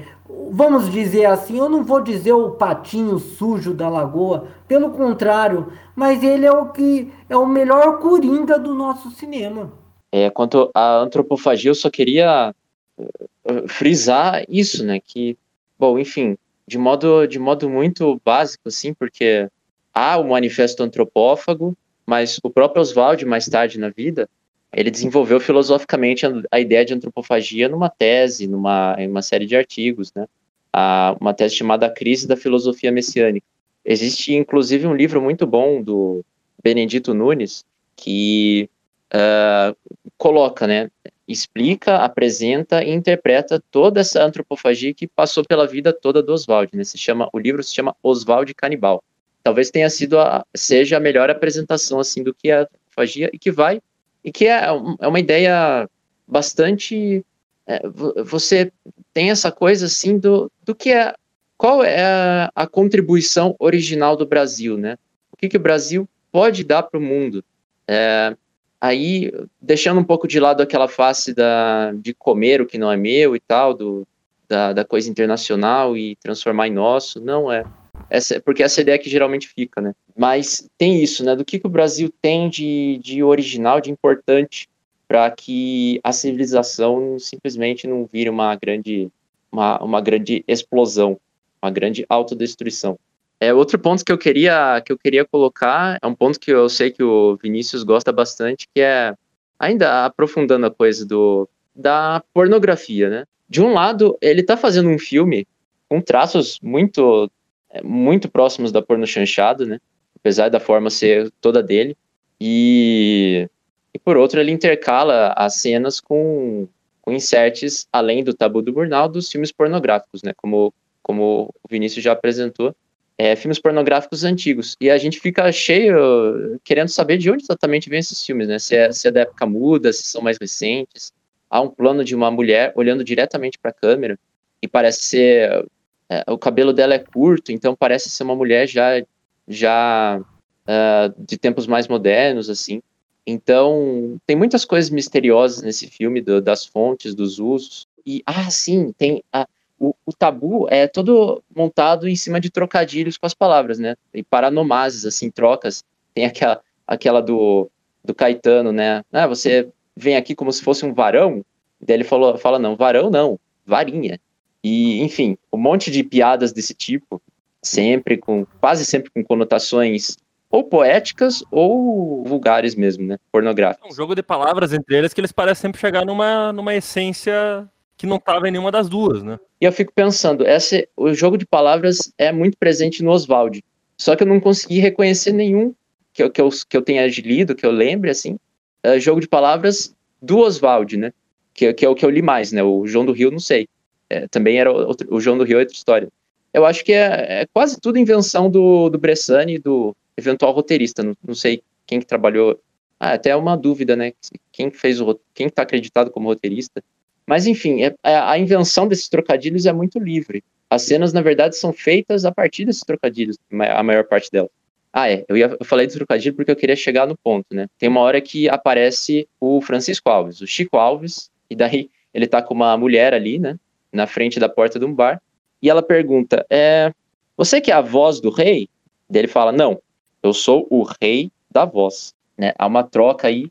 vamos dizer assim, eu não vou dizer o patinho sujo da lagoa, pelo contrário, mas ele é o que é o melhor coringa do nosso cinema. É, quanto à antropofagia, eu só queria uh, frisar isso, né? Que, bom, enfim, de modo, de modo muito básico, assim, porque há o manifesto antropófago, mas o próprio Oswald, mais tarde na vida, ele desenvolveu filosoficamente a, ideia de antropofagia numa tese, numa em uma série de artigos, né? A, uma tese chamada Crise da Filosofia Messiânica. Existe, inclusive, um livro muito bom do Benedito Nunes, que uh, coloca, né, explica, apresenta e interpreta toda essa antropofagia que passou pela vida toda do Oswald. Né? Se chama, o livro se chama Oswald Canibal. Talvez tenha sido a, seja a melhor apresentação assim do que a antropofagia e que vai e que é, é uma ideia bastante é, você tem essa coisa assim do, do que é qual é a, a contribuição original do Brasil, né? O que, que o Brasil pode dar para o mundo? É, Aí, deixando um pouco de lado aquela face da, de comer o que não é meu e tal, do, da, da coisa internacional e transformar em nosso, não é. Essa, porque essa ideia que geralmente fica, né? Mas tem isso, né? Do que, que o Brasil tem de, de original, de importante, para que a civilização simplesmente não vire uma grande, uma, uma grande explosão, uma grande autodestruição. É, outro ponto que eu queria que eu queria colocar é um ponto que eu sei que o Vinícius gosta bastante, que é ainda aprofundando a coisa do da pornografia, né? de um lado, ele está fazendo um filme com traços muito é, muito próximos da porno chanchado, né? Apesar da forma ser toda dele. E, e por outro, ele intercala as cenas com, com inserts, além do tabu do Burnal, dos filmes pornográficos, né? Como, como o Vinícius já apresentou. É, filmes pornográficos antigos. E a gente fica cheio querendo saber de onde exatamente vêm esses filmes, né? Se é, se é da época muda, se são mais recentes. Há um plano de uma mulher olhando diretamente para a câmera e parece ser é, o cabelo dela é curto, então parece ser uma mulher já, já uh, de tempos mais modernos, assim. Então, tem muitas coisas misteriosas nesse filme, do, das fontes, dos usos. E, ah, sim, tem. A, o, o, tabu é todo montado em cima de trocadilhos com as palavras, né? E paranomases, assim, trocas. Tem aquela, aquela do, do Caetano, né? Ah, você vem aqui como se fosse um varão. Daí ele falou, fala, não, varão não, varinha. E, enfim, um monte de piadas desse tipo, sempre com, quase sempre com conotações ou poéticas ou vulgares mesmo, né? Pornográficas. É um jogo de palavras entre eles que eles parecem sempre chegar numa, numa essência que não estava em nenhuma das duas, né? E eu fico pensando, esse, o jogo de palavras é muito presente no Oswald. Só que eu não consegui reconhecer nenhum que eu, que eu, que eu tenha lido, que eu lembre, assim, é, jogo de palavras do Oswald, né? Que, que é o que eu li mais, né? O João do Rio, não sei é, também era outro, o João do Rio é outra história. Eu acho que é, é quase tudo invenção do, do Bressani do eventual roteirista. Não, não sei quem que trabalhou. Ah, até uma dúvida, né? Quem fez o quem está acreditado como roteirista. Mas enfim, é, é, a invenção desses trocadilhos é muito livre. As cenas, na verdade, são feitas a partir desses trocadilhos, a maior parte delas. Ah, é. Eu, ia, eu falei de trocadilho porque eu queria chegar no ponto, né? Tem uma hora que aparece o Francisco Alves, o Chico Alves, e daí ele tá com uma mulher ali, né? na frente da porta de um bar, e ela pergunta: é, Você que é a voz do rei? Daí ele fala: Não, eu sou o rei da voz. Né? Há uma troca aí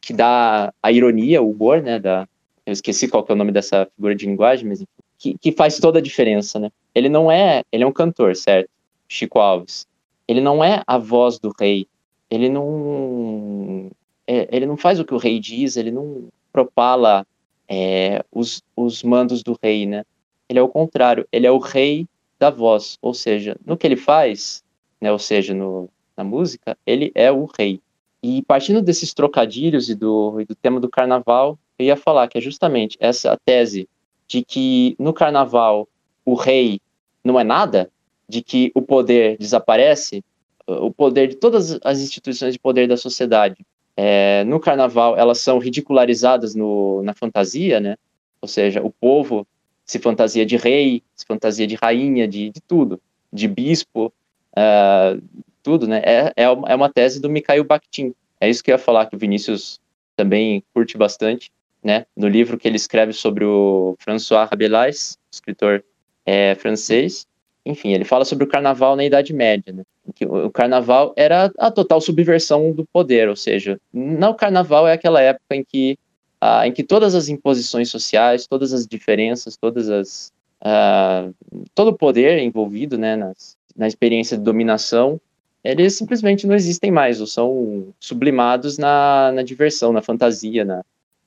que dá a ironia, o humor, né? Da, eu esqueci qual é o nome dessa figura de linguagem, mas que, que faz toda a diferença, né? Ele não é, ele é um cantor, certo? Chico Alves. Ele não é a voz do rei. Ele não, é, ele não faz o que o rei diz. Ele não propala é, os, os mandos do rei, né? Ele é o contrário, ele é o rei da voz, ou seja, no que ele faz, né, ou seja, no, na música, ele é o rei. E partindo desses trocadilhos e do, e do tema do carnaval, eu ia falar que é justamente essa tese de que no carnaval o rei não é nada, de que o poder desaparece, o poder de todas as instituições de poder da sociedade é, no carnaval elas são ridicularizadas no, na fantasia, né? Ou seja, o povo se fantasia de rei, se fantasia de rainha, de, de tudo, de bispo, uh, tudo, né? É, é, é uma tese do Mikhail Bakhtin. É isso que eu ia falar, que o Vinícius também curte bastante, né? No livro que ele escreve sobre o François Rabelais, escritor é, francês, enfim, ele fala sobre o carnaval na Idade Média, né? Que o carnaval era a total subversão do poder, ou seja, não o carnaval é aquela época em que, ah, em que todas as imposições sociais, todas as diferenças, todas as ah, todo o poder envolvido, né, nas, na experiência de dominação, eles simplesmente não existem mais, ou são sublimados na, na diversão, na fantasia, na,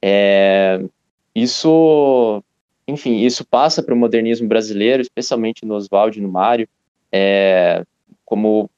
é, isso enfim, isso passa para o modernismo brasileiro, especialmente no Oswald e no Mário, é, como,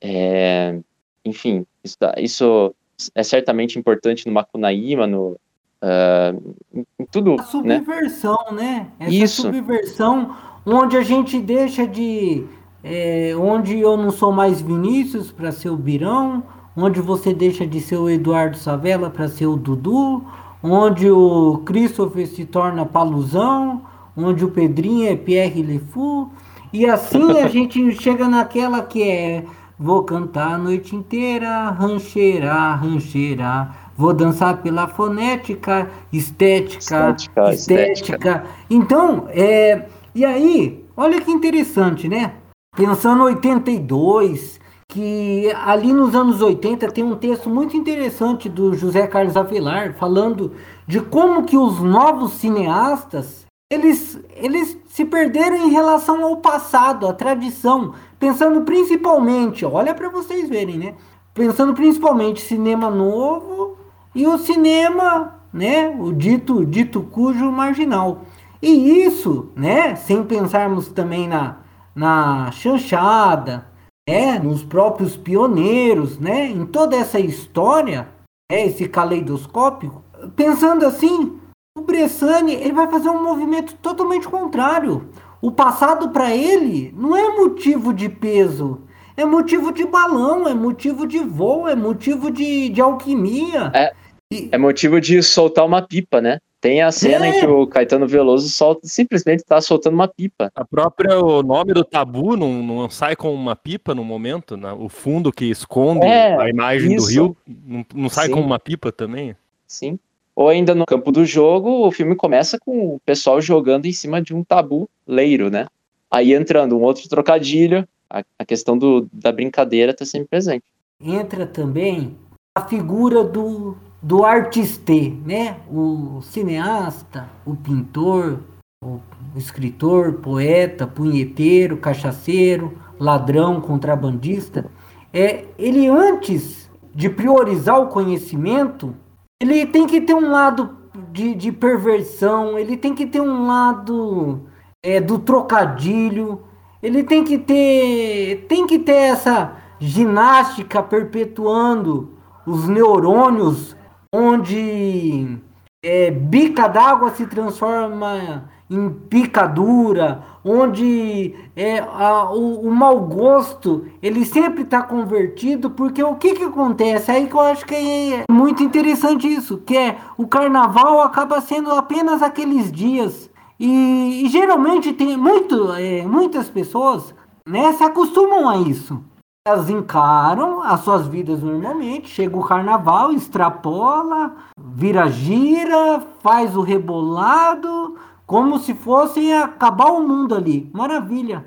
é, enfim, isso, isso, é certamente importante no Macunaíma, no, uh, em tudo, a né? subversão, né? né? Essa isso. subversão onde a gente deixa de... É, onde eu não sou mais Vinícius para ser o Birão, onde você deixa de ser o Eduardo Savela para ser o Dudu, onde o Christopher se torna Paluzão, onde o Pedrinho é Pierre Lefou, e assim a gente chega naquela que é vou cantar a noite inteira, rancheira, rancheira, vou dançar pela fonética, estética, estética, estética. estética. Então, é, e aí, olha que interessante, né? Pensando 82, que ali nos anos 80 tem um texto muito interessante do José Carlos Avelar falando de como que os novos cineastas eles, eles se perderam em relação ao passado, à tradição, pensando principalmente, olha para vocês verem, né? Pensando principalmente cinema novo e o cinema, né, o dito dito cujo marginal. E isso, né, sem pensarmos também na, na chanchada, né, nos próprios pioneiros, né, em toda essa história, né, esse caleidoscópio, pensando assim, o Bressani ele vai fazer um movimento totalmente contrário. O passado para ele não é motivo de peso, é motivo de balão, é motivo de voo, é motivo de, de alquimia. É, e... é motivo de soltar uma pipa, né? Tem a cena é. em que o Caetano Veloso solta, simplesmente está soltando uma pipa. A própria, o nome do tabu não, não sai com uma pipa no momento, né? o fundo que esconde é, a imagem isso. do rio não, não sai Sim. com uma pipa também? Sim. Ou ainda no campo do jogo, o filme começa com o pessoal jogando em cima de um tabu leiro, né? Aí entrando um outro trocadilho, a, a questão do, da brincadeira está sempre presente. Entra também a figura do do artiste, né? O cineasta, o pintor, o escritor, poeta, punheteiro, cachaceiro, ladrão, contrabandista. É, ele antes de priorizar o conhecimento, ele tem que ter um lado de, de perversão, ele tem que ter um lado é, do trocadilho, ele tem que ter tem que ter essa ginástica perpetuando os neurônios onde é, bica d'água se transforma em picadura, onde é, a, o, o mau gosto ele sempre está convertido, porque o que, que acontece? Aí que eu acho que é muito interessante isso, que é o carnaval acaba sendo apenas aqueles dias. E, e geralmente tem muito, é, muitas pessoas né, se acostumam a isso. Elas encaram as suas vidas normalmente, chega o carnaval, extrapola, vira gira, faz o rebolado, como se fosse acabar o mundo ali. Maravilha.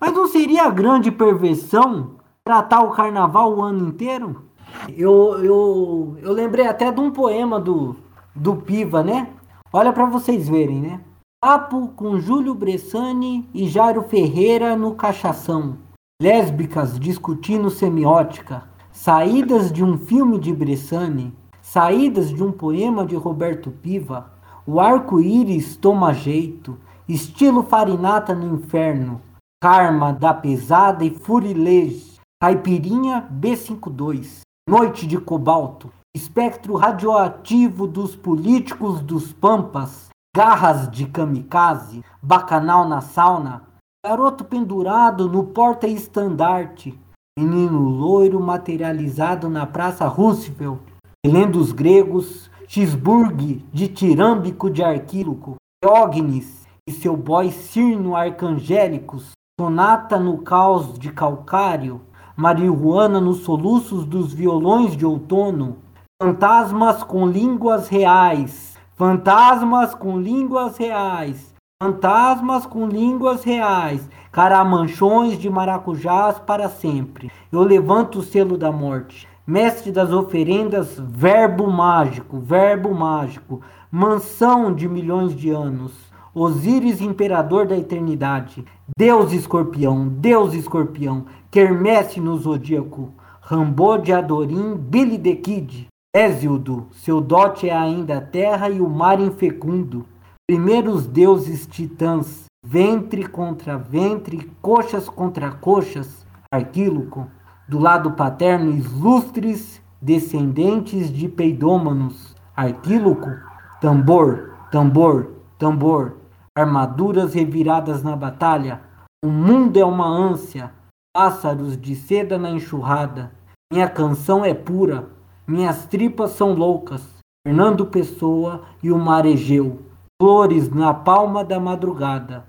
Mas não seria grande perversão tratar o carnaval o ano inteiro? Eu, eu, eu lembrei até de um poema do, do Piva, né? Olha para vocês verem, né? Papo com Júlio Bressani e Jairo Ferreira no Cachação lésbicas discutindo semiótica, saídas de um filme de Bressani, saídas de um poema de Roberto Piva, o arco-íris toma jeito, estilo farinata no inferno, karma da pesada e furilege, caipirinha B52, noite de cobalto, espectro radioativo dos políticos dos pampas, garras de kamikaze, bacanal na sauna, Garoto pendurado no porta-estandarte. Menino loiro materializado na Praça Roosevelt. Lendo os gregos, Chisburg de tirâmbico de arquíloco. Diógenes e seu boy Cirno arcangélicos. Sonata no caos de calcário. Marihuana nos soluços dos violões de outono. Fantasmas com línguas reais. Fantasmas com línguas reais Fantasmas com línguas reais, caramanchões de maracujás para sempre. Eu levanto o selo da morte. Mestre das oferendas, verbo mágico, verbo mágico, mansão de milhões de anos. Osíris, imperador da eternidade. Deus escorpião, Deus escorpião, quermesse no zodíaco. Rambô de Adorim, Billy the Kid. Ésildo, seu dote é ainda a terra e o mar infecundo primeiros deuses titãs, ventre contra ventre, coxas contra coxas, Arquíloco, do lado paterno, ilustres descendentes de peidômanos, Arquíloco, tambor, tambor, tambor, armaduras reviradas na batalha, o mundo é uma ânsia, pássaros de seda na enxurrada, minha canção é pura, minhas tripas são loucas, Fernando Pessoa e o mar Egeu, flores na palma da madrugada.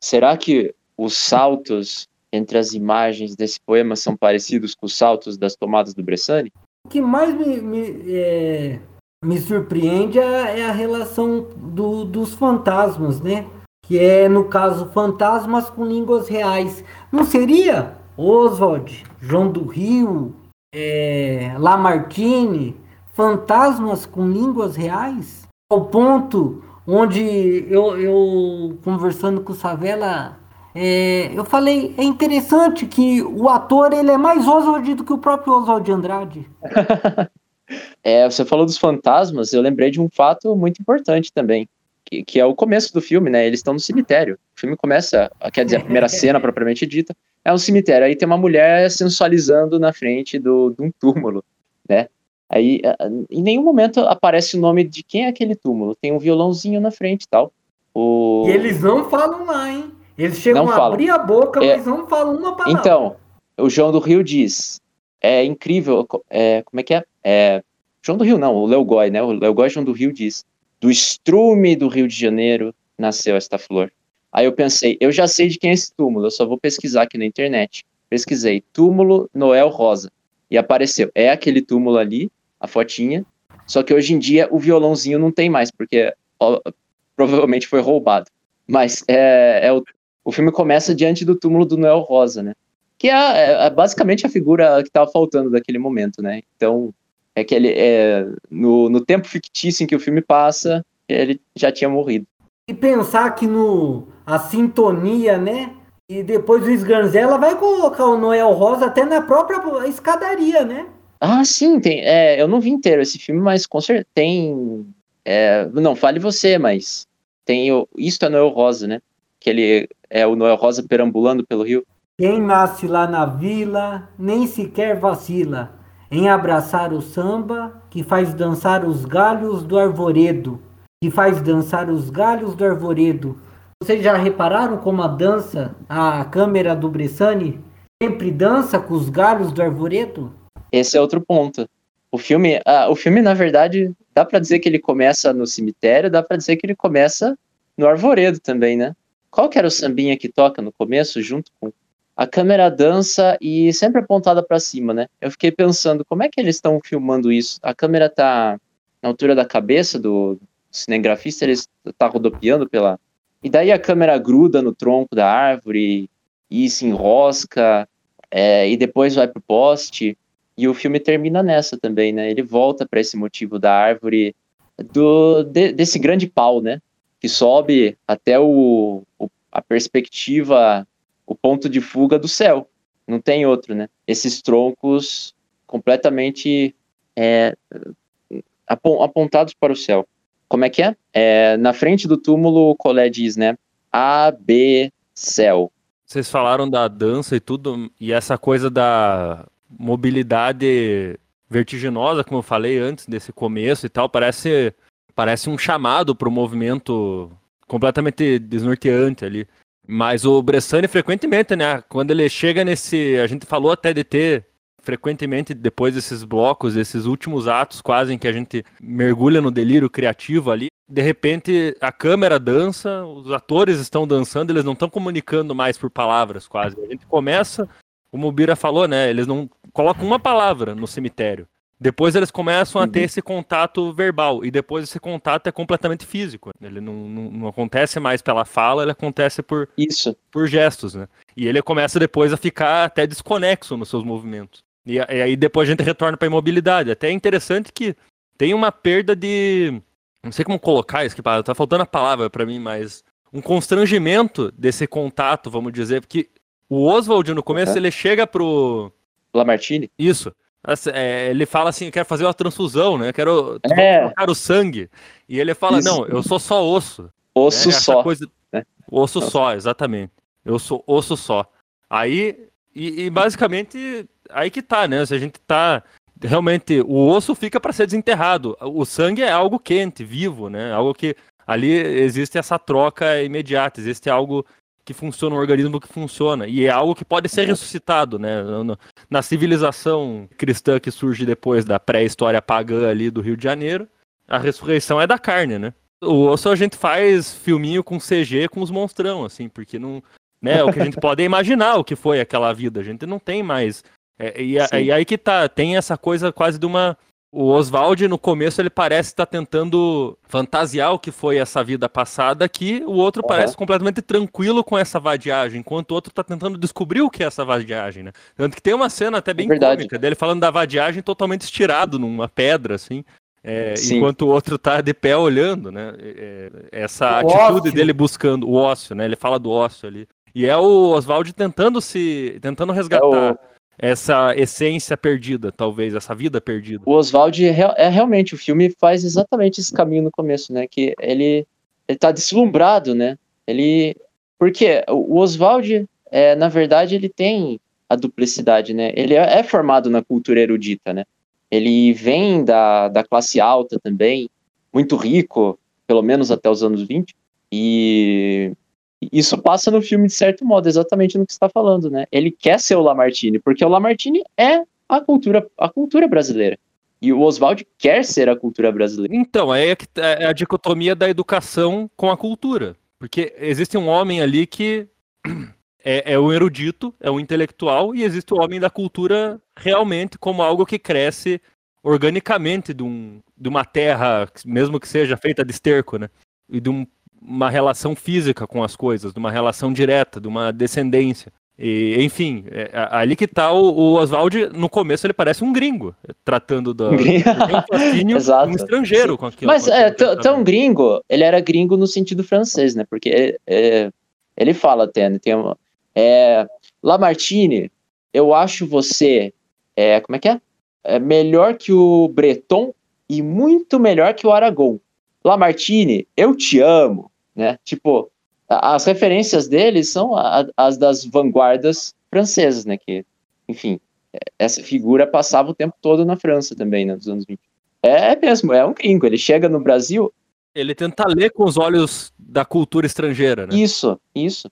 Será que os saltos entre as imagens desse poema são parecidos com os saltos das tomadas do Bressani? O que mais me, me, é, me surpreende é, é a relação do, dos fantasmas, né? Que é, no caso, fantasmas com línguas reais. Não seria Oswald, João do Rio, é, Lamartine, fantasmas com línguas reais? Ao ponto onde eu, eu conversando com o Savela, é, eu falei, é interessante que o ator ele é mais Oswald do que o próprio Oswald de Andrade. é, você falou dos fantasmas, eu lembrei de um fato muito importante também, que, que, é o começo do filme, né? Eles estão no cemitério. O filme começa, quer dizer, a primeira cena propriamente dita, é um cemitério. Aí tem uma mulher sensualizando na frente do, de um túmulo, né? Aí, em nenhum momento aparece o nome de quem é aquele túmulo. Tem um violãozinho na frente e tal. O... E eles não falam lá, hein? Eles chegam não a falam. abrir a boca, é... mas não falam uma palavra. Então, o João do Rio diz: é incrível, é, como é que é? é? João do Rio não, o Léo Gói, né? O Léo Gói João do Rio diz: do estrume do Rio de Janeiro nasceu esta flor. Aí eu pensei, eu já sei de quem é esse túmulo, eu só vou pesquisar aqui na internet. Pesquisei, túmulo Noel Rosa. E apareceu, é aquele túmulo ali, a fotinha. Só que hoje em dia o violãozinho não tem mais, porque ó, provavelmente foi roubado. Mas é, é o, o filme começa diante do túmulo do Noel Rosa, né? Que é, é, é basicamente a figura que estava faltando daquele momento, né? Então, é que ele é, no, no tempo fictício em que o filme passa, ele já tinha morrido. E pensar que no a sintonia, né? E depois o Sganzella vai colocar o Noel Rosa até na própria escadaria, né? Ah, sim, tem. É, eu não vi inteiro esse filme, mas com certeza tem. É, não, fale você, mas tem o. Isto é Noel Rosa, né? Que ele é o Noel Rosa perambulando pelo rio. Quem nasce lá na vila nem sequer vacila em abraçar o samba que faz dançar os galhos do arvoredo que faz dançar os galhos do arvoredo. Vocês já repararam como a dança, a câmera do Bressani, sempre dança com os galhos do arvoredo? Esse é outro ponto. O filme, ah, o filme na verdade, dá para dizer que ele começa no cemitério, dá para dizer que ele começa no arvoredo também, né? Qual que era o sambinha que toca no começo, junto com a câmera dança e sempre apontada para cima, né? Eu fiquei pensando, como é que eles estão filmando isso? A câmera tá na altura da cabeça do, cinegrafista ele está rodopiando pela. E daí a câmera gruda no tronco da árvore e se enrosca, é, e depois vai pro poste. E o filme termina nessa também, né? Ele volta para esse motivo da árvore, do, de, desse grande pau, né? Que sobe até o, o, a perspectiva, o ponto de fuga do céu. Não tem outro, né? Esses troncos completamente é, apontados para o céu. Como é que é? é na frente do túmulo, o colé diz, né? A, B, céu. Vocês falaram da dança e tudo, e essa coisa da mobilidade vertiginosa, como eu falei antes desse começo e tal, parece, parece um chamado para o movimento completamente desnorteante ali. Mas o Bressani frequentemente, né? Quando ele chega nesse. A gente falou até de ter frequentemente depois desses blocos, desses últimos atos quase em que a gente mergulha no delírio criativo ali, de repente a câmera dança, os atores estão dançando, eles não estão comunicando mais por palavras quase. A gente começa, como o Bira falou, né, eles não colocam uma palavra no cemitério. Depois eles começam a ter uhum. esse contato verbal, e depois esse contato é completamente físico. Ele não, não, não, acontece mais pela fala, ele acontece por, Isso. por gestos, né? E ele começa depois a ficar até desconexo nos seus movimentos. E, e aí depois a gente retorna para a imobilidade. Até é interessante que tem uma perda de. Não sei como colocar isso, que tá faltando a palavra para mim, mas um constrangimento desse contato, vamos dizer, porque o Oswald no começo uhum. ele chega pro. Lamartine? Isso. É, ele fala assim, eu quero fazer uma transfusão, né? Eu quero é. trocar o sangue. E ele fala, Isso. não, eu sou só osso. Osso né? só. Coisa... Né? Osso Nossa. só, exatamente. Eu sou osso só. Aí, e, e basicamente aí que tá, né? Se a gente tá realmente o osso fica para ser desenterrado. O sangue é algo quente, vivo, né? Algo que ali existe essa troca imediata, existe algo que funciona, um organismo que funciona e é algo que pode ser ressuscitado, né? Na civilização cristã que surge depois da pré-história pagã ali do Rio de Janeiro, a ressurreição é da carne, né? O osso a gente faz filminho com CG com os monstrão, assim, porque não, né? O que a gente pode imaginar o que foi aquela vida. A gente não tem mais é, e, e, aí que tá, tem essa coisa quase de uma. O Oswald, no começo, ele parece estar tentando fantasiar o que foi essa vida passada, que o outro uhum. parece completamente tranquilo com essa vadiagem, enquanto o outro está tentando descobrir o que é essa vadiagem, né? Tanto que tem uma cena até bem é cômica dele falando da vadiagem totalmente estirado numa pedra, assim. É, enquanto o outro tá de pé olhando, né? É, essa o atitude ócio. dele buscando o ócio, né? Ele fala do ócio ali. E é o Oswald tentando se. tentando resgatar. É o essa essência perdida, talvez, essa vida perdida. O Oswald é, é, realmente, o filme faz exatamente esse caminho no começo, né? Que ele ele tá deslumbrado, né? Ele. Porque o Oswald, é, na verdade, ele tem a duplicidade, né? Ele é, é formado na cultura erudita, né? Ele vem da, da classe alta também, muito rico, pelo menos até os anos 20, e isso passa no filme de certo modo, exatamente no que está falando, né? Ele quer ser o Lamartine, porque o Lamartine é a cultura, a cultura brasileira. E o Oswald quer ser a cultura brasileira. Então, é, tá, é a dicotomia da educação com a cultura. Porque existe um homem ali que é, é o erudito, é o intelectual, e existe o homem da cultura realmente como algo que cresce organicamente de, um, de uma terra, mesmo que seja feita de esterco, né? E de um, uma relação física com as coisas, de uma relação direta, de uma descendência. E, enfim, é, ali que tá o, o Oswald, no começo ele parece um gringo, tratando do, um um estrangeiro com aquilo. Mas é, tão gringo, ele era gringo no sentido francês, né? Porque é, ele fala até, né? Tem uma, é, Lamartine, eu acho você, é, como é que é? é? Melhor que o Breton e muito melhor que o Aragon. Lamartine, eu te amo, né? Tipo, as referências dele são as das vanguardas francesas, né? Que, enfim, essa figura passava o tempo todo na França também, né? Dos anos 20. É mesmo, é um gringo. Ele chega no Brasil. Ele tenta ler com os olhos da cultura estrangeira, né? Isso, isso.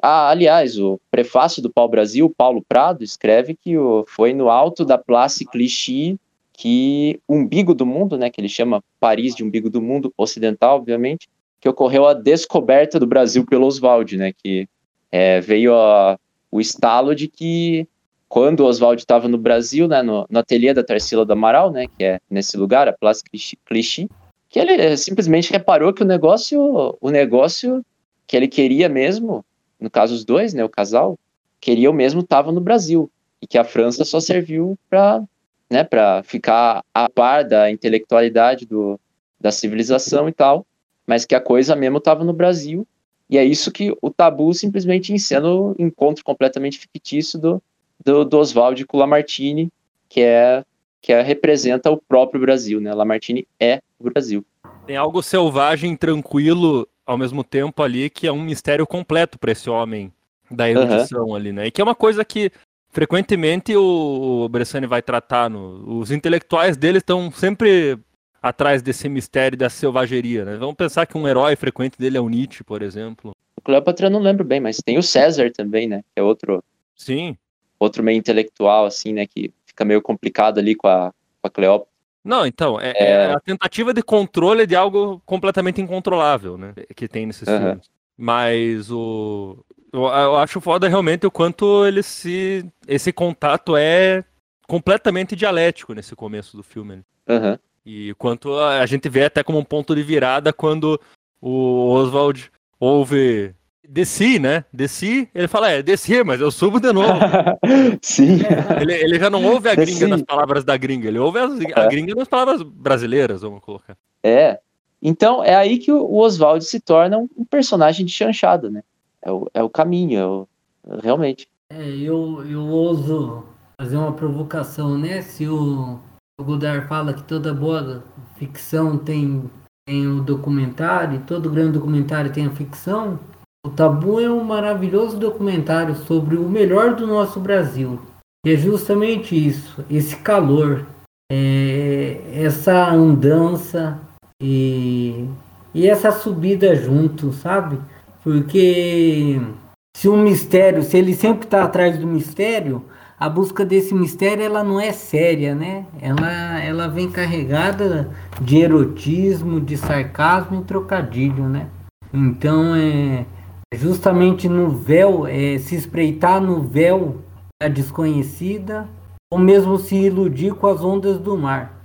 Ah, aliás, o prefácio do Pau Brasil, Paulo Prado, escreve que foi no alto da Place Clichy que umbigo do mundo, né, que ele chama Paris de umbigo do mundo ocidental, obviamente, que ocorreu a descoberta do Brasil pelo Oswald, né, que é, veio a, o estalo de que quando o Oswald estava no Brasil, né, no, no ateliê da Tarsila do Amaral, né, que é nesse lugar, a Place Clichy, que ele simplesmente reparou que o negócio, o negócio que ele queria mesmo, no caso os dois, né, o casal, queriam mesmo estava no Brasil e que a França só serviu para né, para ficar a par da intelectualidade do, da civilização e tal mas que a coisa mesmo estava no Brasil. E é isso que o Tabu simplesmente encena o encontro completamente fictício do, do, do Oswald com o Lamartine, que é que é, representa o próprio Brasil, né? Lamartine é o Brasil. Tem algo selvagem, tranquilo, ao mesmo tempo ali, que é um mistério completo para esse homem da erudição uhum. ali, né? E que é uma coisa que frequentemente o, o Bressani vai tratar. No, os intelectuais dele estão sempre atrás desse mistério da selvageria, né? Vamos pensar que um herói frequente dele é o Nietzsche, por exemplo. O Cleópatra eu não lembro bem, mas tem o César também, né? Que é outro. Sim. Outro meio intelectual, assim, né? Que fica meio complicado ali com a, com a Cleópatra. Não, então, é, é... é, a tentativa de controle de algo completamente incontrolável, né? Que tem nesses uhum. filmes. Mas o. Eu, eu acho foda realmente o quanto ele se. Esse contato é completamente dialético nesse começo do filme. Uhum. E quanto a gente vê até como um ponto de virada quando o Oswald ouve desci, né? Desci, ele fala, é, desci, mas eu subo de novo. Sim. Ele, ele, já não ouve a desci. gringa nas palavras da gringa, ele ouve as, a é. gringa nas palavras brasileiras, vamos colocar. É. Então, é aí que o Oswald se torna um personagem de chanchada, né? É o, é o caminho, é o, realmente. É, eu, eu ouso fazer uma provocação, né? Se o Godard fala que toda boa ficção tem, tem o documentário, todo grande documentário tem a ficção. O Tabu é um maravilhoso documentário sobre o melhor do nosso Brasil. E é justamente isso, esse calor, é, essa andança e, e essa subida junto, sabe? Porque se um mistério, se ele sempre está atrás do mistério, a busca desse mistério ela não é séria, né? Ela, ela vem carregada de erotismo, de sarcasmo e trocadilho, né? Então é justamente no véu, é, se espreitar no véu da desconhecida, ou mesmo se iludir com as ondas do mar.